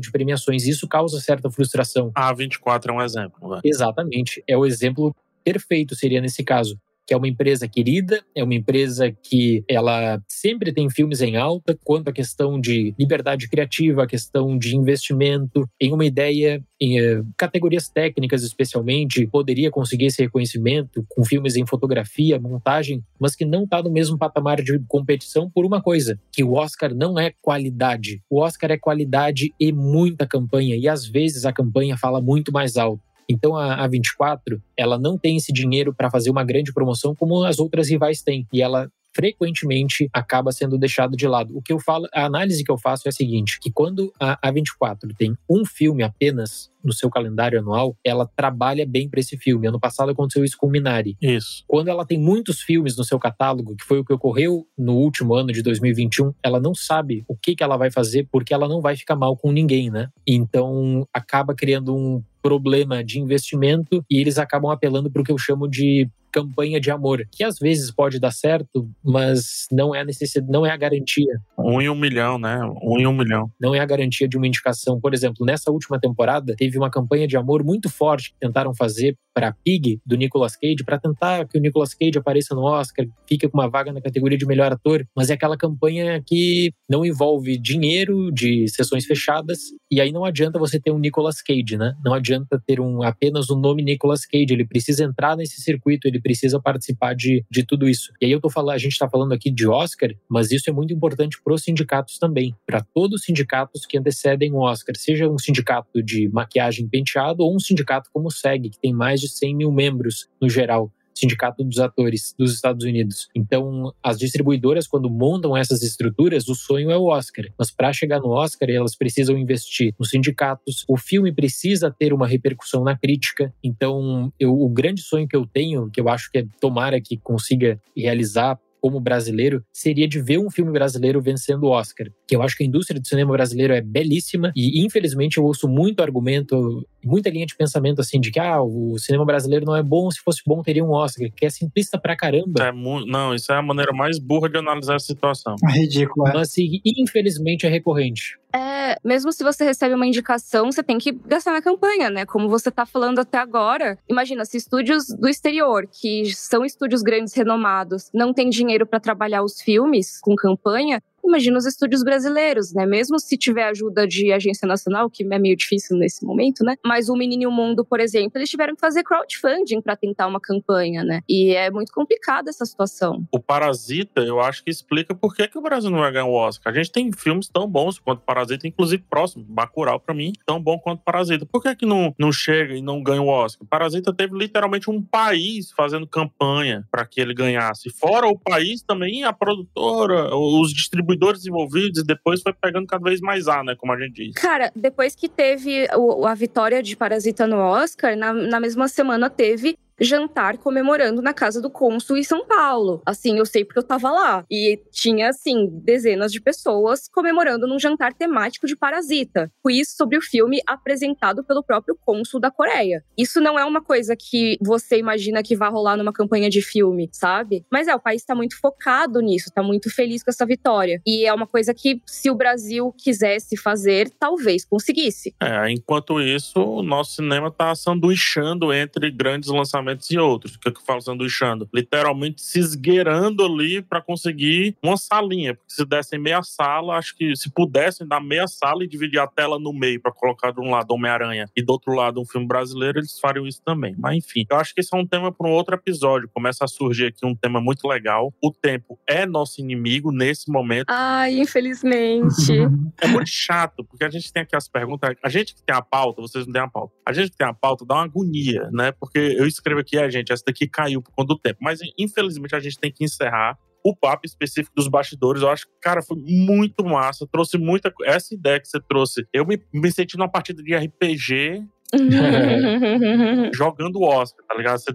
[SPEAKER 4] de premiações. Isso causa certa frustração.
[SPEAKER 1] A 24 é um exemplo. Né?
[SPEAKER 4] Exatamente. É o exemplo perfeito seria nesse caso que é uma empresa querida, é uma empresa que ela sempre tem filmes em alta quanto à questão de liberdade criativa, a questão de investimento em uma ideia em uh, categorias técnicas especialmente, poderia conseguir esse reconhecimento com filmes em fotografia, montagem, mas que não está no mesmo patamar de competição por uma coisa, que o Oscar não é qualidade. O Oscar é qualidade e muita campanha, e às vezes a campanha fala muito mais alto. Então a A24, ela não tem esse dinheiro para fazer uma grande promoção como as outras rivais têm. E ela frequentemente acaba sendo deixado de lado. O que eu falo, a análise que eu faço é a seguinte, que quando a A24 tem um filme apenas no seu calendário anual, ela trabalha bem para esse filme. Ano passado aconteceu isso com Minari.
[SPEAKER 1] Isso.
[SPEAKER 4] Quando ela tem muitos filmes no seu catálogo, que foi o que ocorreu no último ano de 2021, ela não sabe o que, que ela vai fazer porque ela não vai ficar mal com ninguém, né? Então acaba criando um problema de investimento e eles acabam apelando para o que eu chamo de campanha de amor, que às vezes pode dar certo, mas não é a necessidade, não é a garantia.
[SPEAKER 1] Um em um milhão, né? Um em um milhão.
[SPEAKER 4] Não é a garantia de uma indicação. Por exemplo, nessa última temporada, teve uma campanha de amor muito forte que tentaram fazer para Pig, do Nicolas Cage, para tentar que o Nicolas Cage apareça no Oscar, fique com uma vaga na categoria de melhor ator, mas é aquela campanha que não envolve dinheiro de sessões fechadas, e aí não adianta você ter um Nicolas Cage, né? Não adianta ter um apenas o um nome Nicolas Cage, ele precisa entrar nesse circuito, ele precisa participar de, de tudo isso. E aí eu tô falando, a gente está falando aqui de Oscar, mas isso é muito importante para os sindicatos também, para todos os sindicatos que antecedem o Oscar, seja um sindicato de maquiagem penteado ou um sindicato como o SEG, que tem mais de 100 mil membros no geral. Sindicato dos Atores dos Estados Unidos. Então, as distribuidoras, quando montam essas estruturas, o sonho é o Oscar. Mas para chegar no Oscar, elas precisam investir nos sindicatos. O filme precisa ter uma repercussão na crítica. Então, eu, o grande sonho que eu tenho, que eu acho que é tomara que consiga realizar como brasileiro seria de ver um filme brasileiro vencendo o Oscar. Que eu acho que a indústria do cinema brasileiro é belíssima e infelizmente eu ouço muito argumento, muita linha de pensamento assim de que ah, o cinema brasileiro não é bom, se fosse bom teria um Oscar, que é simplista pra caramba.
[SPEAKER 1] É não, isso é a maneira mais burra de analisar a situação.
[SPEAKER 3] É ridículo, é.
[SPEAKER 4] Mas assim, infelizmente é recorrente.
[SPEAKER 2] É, mesmo se você recebe uma indicação, você tem que gastar na campanha, né? Como você tá falando até agora. Imagina, se estúdios do exterior, que são estúdios grandes renomados, não têm dinheiro para trabalhar os filmes com campanha, imagina os estúdios brasileiros, né? Mesmo se tiver ajuda de agência nacional, que é meio difícil nesse momento, né? Mas o Menino Mundo, por exemplo, eles tiveram que fazer crowdfunding para tentar uma campanha, né? E é muito complicada essa situação.
[SPEAKER 1] O Parasita, eu acho que explica por que, que o Brasil não vai ganhar o Oscar. A gente tem filmes tão bons quanto Parasita, inclusive próximo, Bacurau para mim, tão bom quanto Parasita. Por que que não, não chega e não ganha o Oscar? Parasita teve literalmente um país fazendo campanha para que ele ganhasse. Fora o país também, a produtora, os distribuidores bastidores envolvidos e depois foi pegando cada vez mais ar, né? Como a gente diz.
[SPEAKER 2] Cara, depois que teve o, a vitória de Parasita no Oscar, na, na mesma semana teve jantar comemorando na casa do cônsul em São Paulo. Assim, eu sei porque eu tava lá. E tinha, assim, dezenas de pessoas comemorando num jantar temático de Parasita. Quiz sobre o filme apresentado pelo próprio cônsul da Coreia. Isso não é uma coisa que você imagina que vai rolar numa campanha de filme, sabe? Mas é, o país tá muito focado nisso, tá muito feliz com essa vitória. E é uma coisa que, se o Brasil quisesse fazer, talvez conseguisse.
[SPEAKER 1] É, enquanto isso, o nosso cinema tá sanduichando entre grandes lançamentos e outros. O que, é que eu falo sanduichando? Literalmente se esgueirando ali para conseguir uma salinha. Porque se dessem meia sala, acho que se pudessem dar meia sala e dividir a tela no meio para colocar de um lado Homem-Aranha e do outro lado um filme brasileiro, eles fariam isso também. Mas enfim, eu acho que esse é um tema para um outro episódio. Começa a surgir aqui um tema muito legal. O tempo é nosso inimigo nesse momento.
[SPEAKER 2] Ai, infelizmente.
[SPEAKER 1] é muito chato, porque a gente tem aqui as perguntas. A gente que tem a pauta, vocês não têm a pauta. A gente que tem a pauta dá uma agonia, né? Porque eu escrevo aqui, a gente, essa daqui caiu por conta do tempo. Mas infelizmente a gente tem que encerrar o papo específico dos bastidores, eu acho que, cara, foi muito massa. Trouxe muita. Essa ideia que você trouxe. Eu me, me senti numa partida de RPG jogando o Oscar, tá ligado? Você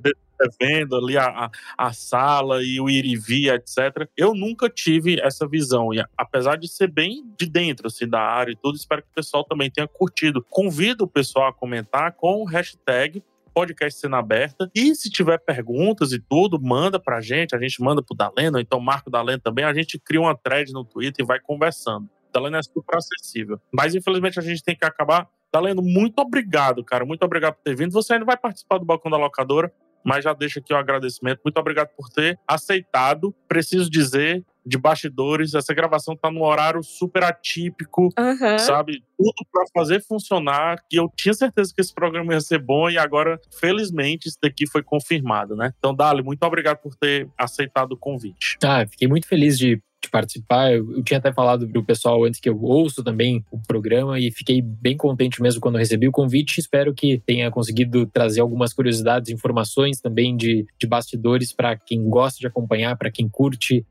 [SPEAKER 1] vendo ali a, a, a, sala e o ir e vir, etc. Eu nunca tive essa visão. E apesar de ser bem de dentro assim, da área e tudo, espero que o pessoal também tenha curtido. Convido o pessoal a comentar com o hashtag podcast sendo aberta. E se tiver perguntas e tudo, manda pra gente. A gente manda pro Daleno, então marca o Daleno também. A gente cria uma thread no Twitter e vai conversando. Daleno é super acessível. Mas infelizmente a gente tem que acabar. Daleno, muito obrigado, cara. Muito obrigado por ter vindo. Você ainda vai participar do Balcão da Locadora mas já deixo aqui o um agradecimento. Muito obrigado por ter aceitado. Preciso dizer, de bastidores, essa gravação tá num horário super atípico,
[SPEAKER 2] uhum.
[SPEAKER 1] sabe? Tudo para fazer funcionar, que eu tinha certeza que esse programa ia ser bom e agora, felizmente, isso daqui foi confirmado, né? Então, Dali, muito obrigado por ter aceitado o convite.
[SPEAKER 4] Ah, fiquei muito feliz de de participar. Eu, eu, tinha até falado pro pessoal antes que eu ouço também o programa e fiquei bem contente mesmo quando recebi o convite. Espero que tenha conseguido trazer algumas curiosidades, informações também de, de bastidores para quem gosta de acompanhar, para quem curte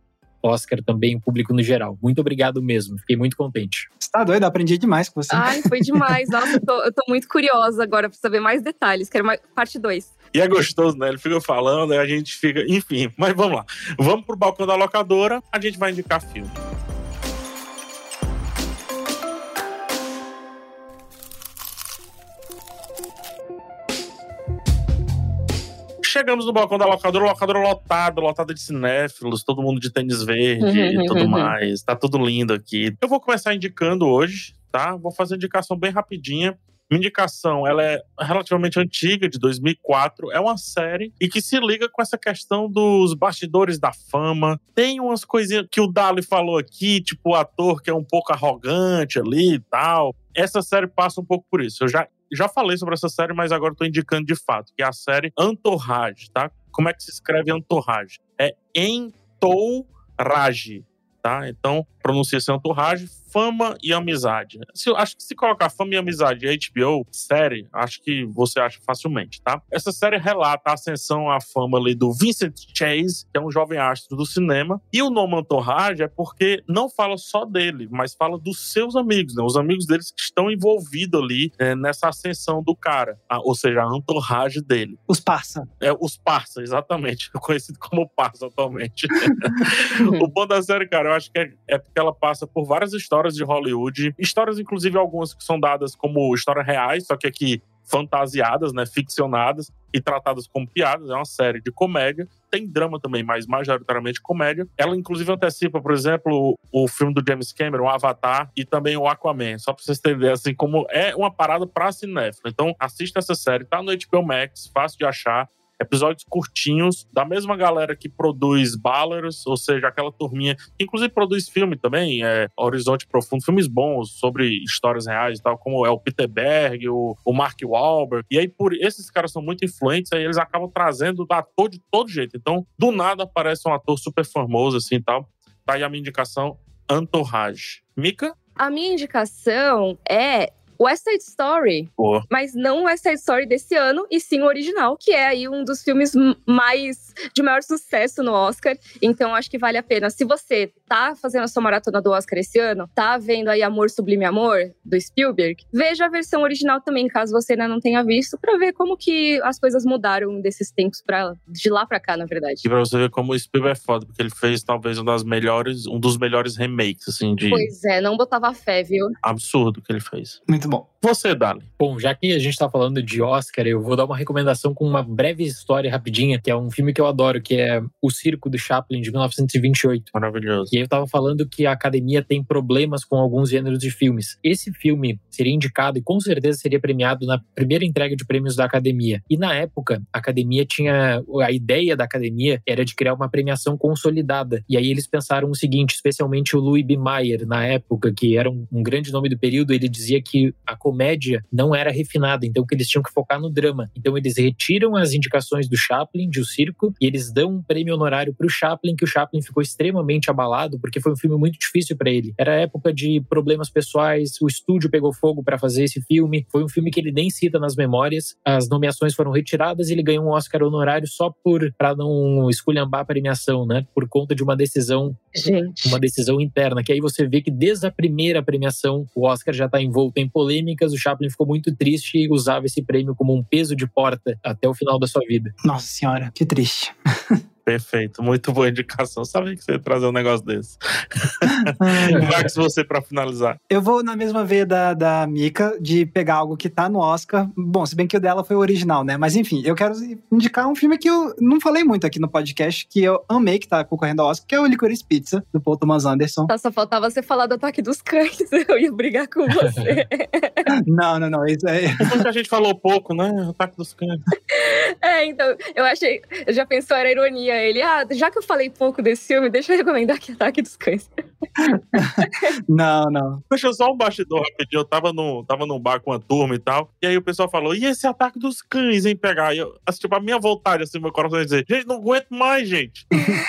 [SPEAKER 4] Oscar também, o público no geral. Muito obrigado mesmo, fiquei muito contente.
[SPEAKER 3] Você tá doido? Aprendi demais com você.
[SPEAKER 2] Ai, foi demais. Nossa, eu tô, eu tô muito curiosa agora para saber mais detalhes. Quero mais, parte 2.
[SPEAKER 1] E é gostoso, né? Ele fica falando, aí a gente fica. Enfim, mas vamos lá. Vamos pro balcão da locadora, a gente vai indicar filme. Chegamos no balcão da locadora, locadora lotada, lotada de cinéfilos, todo mundo de tênis verde e tudo mais. Tá tudo lindo aqui. Eu vou começar indicando hoje, tá? Vou fazer uma indicação bem rapidinha. Minha indicação, ela é relativamente antiga, de 2004. É uma série e que se liga com essa questão dos bastidores da fama. Tem umas coisinhas que o Dali falou aqui, tipo o ator que é um pouco arrogante ali e tal. Essa série passa um pouco por isso. Eu já, já falei sobre essa série, mas agora estou indicando de fato, que é a série Entourage, tá? Como é que se escreve Entourage? É Entourage, tá? Então, pronuncia-se Entourage, fama e amizade. Se, acho que se colocar fama e amizade e HBO, série, acho que você acha facilmente, tá? Essa série relata a ascensão à fama ali do Vincent Chase, que é um jovem astro do cinema. E o nome Entourage é porque não fala só dele, mas fala dos seus amigos, né? Os amigos deles que estão envolvidos ali é, nessa ascensão do cara. Ah, ou seja, a entourage dele.
[SPEAKER 3] Os parça.
[SPEAKER 1] É, os parça, exatamente. Conhecido como parça atualmente. o bom da série, cara, eu acho que é, é porque ela passa por várias histórias histórias de Hollywood. Histórias, inclusive, algumas que são dadas como histórias reais, só que aqui fantasiadas, né, ficcionadas e tratadas como piadas. É uma série de comédia. Tem drama também, mas majoritariamente comédia. Ela, inclusive, antecipa, por exemplo, o filme do James Cameron, Avatar, e também o Aquaman. Só pra vocês entenderem, assim, como é uma parada pra cinéfilo. Então, assista essa série. Tá no HBO Max, fácil de achar episódios curtinhos, da mesma galera que produz Ballers, ou seja, aquela turminha que inclusive produz filme também, é, Horizonte Profundo, filmes bons sobre histórias reais e tal, como é o Peter Berg, o, o Mark Wahlberg. E aí, por esses caras são muito influentes, aí eles acabam trazendo ator de todo jeito. Então, do nada aparece um ator super famoso assim e tal. Tá aí a minha indicação, Entourage. Mika?
[SPEAKER 2] A minha indicação é West Side Story,
[SPEAKER 1] Boa.
[SPEAKER 2] mas não o West Side Story desse ano, e sim o original, que é aí um dos filmes mais de maior sucesso no Oscar. Então acho que vale a pena. Se você tá fazendo a sua maratona do Oscar esse ano, tá vendo aí Amor Sublime Amor, do Spielberg, veja a versão original também, caso você ainda não tenha visto, pra ver como que as coisas mudaram desses tempos para de lá pra cá, na verdade.
[SPEAKER 1] E pra você ver como o Spielberg é foda, porque ele fez talvez um das melhores, um dos melhores remakes, assim, de
[SPEAKER 2] Pois é, não botava fé, viu?
[SPEAKER 1] absurdo que ele fez.
[SPEAKER 3] Muito bom.
[SPEAKER 1] Você, Dali.
[SPEAKER 4] Bom, já que a gente tá falando de Oscar, eu vou dar uma recomendação com uma breve história rapidinha, que é um filme que eu adoro, que é O Circo do Chaplin, de 1928.
[SPEAKER 1] Maravilhoso.
[SPEAKER 4] E aí eu tava falando que a academia tem problemas com alguns gêneros de filmes. Esse filme seria indicado e com certeza seria premiado na primeira entrega de prêmios da academia. E na época, a academia tinha. A ideia da academia era de criar uma premiação consolidada. E aí eles pensaram o seguinte, especialmente o Louis B. Mayer, na época, que era um, um grande nome do período, ele dizia que a comédia não era refinada, então que eles tinham que focar no drama. Então eles retiram as indicações do Chaplin, de O Circo, e eles dão um prêmio honorário pro Chaplin, que o Chaplin ficou extremamente abalado, porque foi um filme muito difícil para ele. Era época de problemas pessoais, o estúdio pegou fogo para fazer esse filme. Foi um filme que ele nem cita nas memórias. As nomeações foram retiradas e ele ganhou um Oscar honorário só por para não esculhambar a premiação, né? Por conta de uma decisão
[SPEAKER 2] Gente.
[SPEAKER 4] uma decisão interna, que aí você vê que desde a primeira premiação o Oscar já está envolto em o Chaplin ficou muito triste e usava esse prêmio como um peso de porta até o final da sua vida.
[SPEAKER 3] Nossa senhora, que triste.
[SPEAKER 1] Perfeito, muito boa indicação. Sabia que você ia trazer um negócio desse. Max, você pra finalizar.
[SPEAKER 3] Eu vou na mesma veia da, da Mika de pegar algo que tá no Oscar. Bom, se bem que o dela foi o original, né? Mas enfim, eu quero indicar um filme que eu não falei muito aqui no podcast, que eu amei que tá concorrendo ao Oscar, que é o Licorice Pizza, do Paul Thomas Anderson.
[SPEAKER 2] Só faltava você falar do ataque dos cães. Eu ia brigar com você.
[SPEAKER 3] não, não, não. Isso é...
[SPEAKER 1] Filme que a gente falou pouco, né? O Ataque dos Cães.
[SPEAKER 2] é, então, eu achei. Eu já pensou, era ironia. Ele, ah, já que eu falei pouco desse filme, deixa eu recomendar que Ataque dos Cães.
[SPEAKER 3] não, não.
[SPEAKER 1] Deixa eu só um bastidor rapidinho. Eu tava, no, tava num bar com uma turma e tal. E aí o pessoal falou: e esse ataque dos cães, hein? Pegar. E eu, assim, tipo, a minha vontade, assim, meu coração ia dizer: gente, não aguento mais, gente.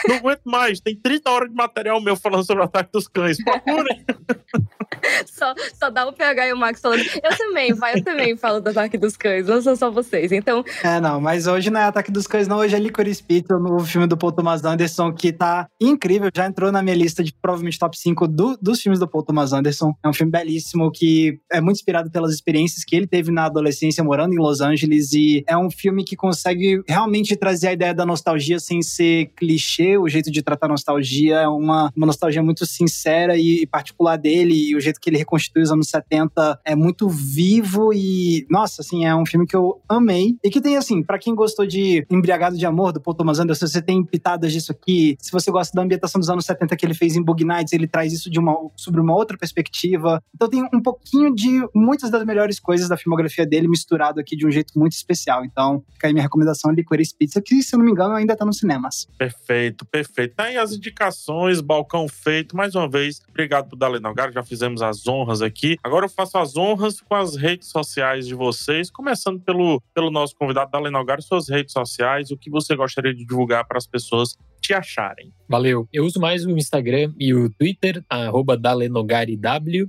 [SPEAKER 1] Não aguento mais. Tem 30 horas de material meu falando sobre o ataque dos cães. Procurem.
[SPEAKER 2] Só, só dá o PH e o Max falando. Eu também, vai, eu também falo do Ataque dos Cães, não são só vocês. Então,
[SPEAKER 3] É, não, mas hoje não é Ataque dos Cães, não. Hoje é Licorice Pizza, o novo filme do Paul Thomas Anderson, que tá incrível. Já entrou na minha lista de provavelmente top 5 do- dos filmes do Paul Thomas Anderson. É um filme belíssimo que é muito inspirado pelas experiências que ele teve na adolescência morando em Los Angeles. E é um filme que consegue realmente trazer a ideia da nostalgia sem ser clichê. O jeito de tratar nostalgia é uma, uma nostalgia muito sincera e particular dele. E o jeito que ele reconstitui os anos 70 é muito vivo e, nossa, assim, é um filme que eu amei. E que tem, assim, pra quem gostou de Embriagado de Amor, do Paul Thomas Anderson, você tem pitadas disso aqui. Se você gosta da ambientação dos anos 70 que ele fez em Bug Nights, ele traz isso de uma, sobre uma outra perspectiva. Então tem um pouquinho de muitas das melhores coisas da filmografia dele misturado aqui de um jeito muito especial. Então, fica aí minha recomendação, Licorice Pizza, que, se eu não me engano, ainda tá nos cinemas.
[SPEAKER 1] Perfeito, perfeito. Tá aí as indicações, balcão feito. Mais uma vez, obrigado por Dali Nogara. Já fizemos as honras aqui. Agora eu faço as honras com as redes sociais de vocês, começando pelo, pelo nosso convidado Dali Nogara, suas redes sociais, o que você gostaria de divulgar para as pessoas te acharem.
[SPEAKER 4] Valeu. Eu uso mais o Instagram e o Twitter, arroba dalenogariw,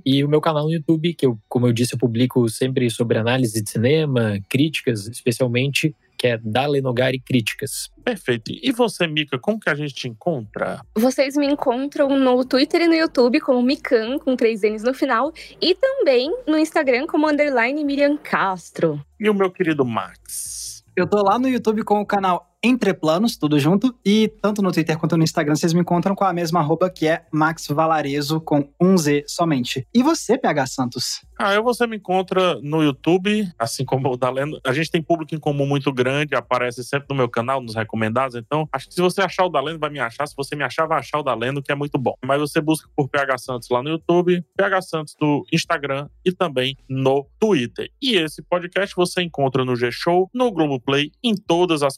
[SPEAKER 4] e o meu canal no YouTube, que eu, como eu disse, eu publico sempre sobre análise de cinema, críticas, especialmente, que é Dalenogari Críticas.
[SPEAKER 1] Perfeito. E você, Mica, como que a gente te encontra?
[SPEAKER 2] vocês me encontram no Twitter e no YouTube como Mikan, com três N's no final, e também no Instagram como underline Miriam Castro.
[SPEAKER 1] E o meu querido Max?
[SPEAKER 3] Eu tô lá no YouTube com o canal Entre Planos, tudo junto. E tanto no Twitter quanto no Instagram vocês me encontram com a mesma arroba que é Max Valarezo, com um Z somente. E você, PH Santos?
[SPEAKER 1] Ah, eu você me encontra no YouTube, assim como o Daleno. A gente tem público em comum muito grande, aparece sempre no meu canal, nos recomendados. Então, acho que se você achar o Daleno, vai me achar. Se você me achar, vai achar o Daleno, que é muito bom. Mas você busca por PH Santos lá no YouTube, PH Santos no Instagram e também no Twitter. E esse podcast você encontra no G-Show, no Globoplay, em todas as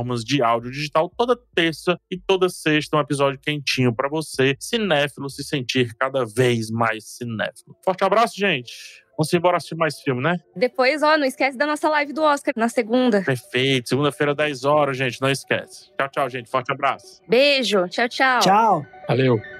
[SPEAKER 1] plataformas de áudio digital, toda terça e toda sexta, um episódio quentinho para você, cinéfilo, se sentir cada vez mais cinéfilo. Forte abraço, gente! Vamos embora assistir mais filme, né?
[SPEAKER 2] Depois, ó, não esquece da nossa live do Oscar na segunda.
[SPEAKER 1] Perfeito. Segunda-feira, 10 horas, gente. Não esquece. Tchau, tchau, gente. Forte abraço.
[SPEAKER 2] Beijo, tchau, tchau.
[SPEAKER 3] Tchau!
[SPEAKER 4] Valeu!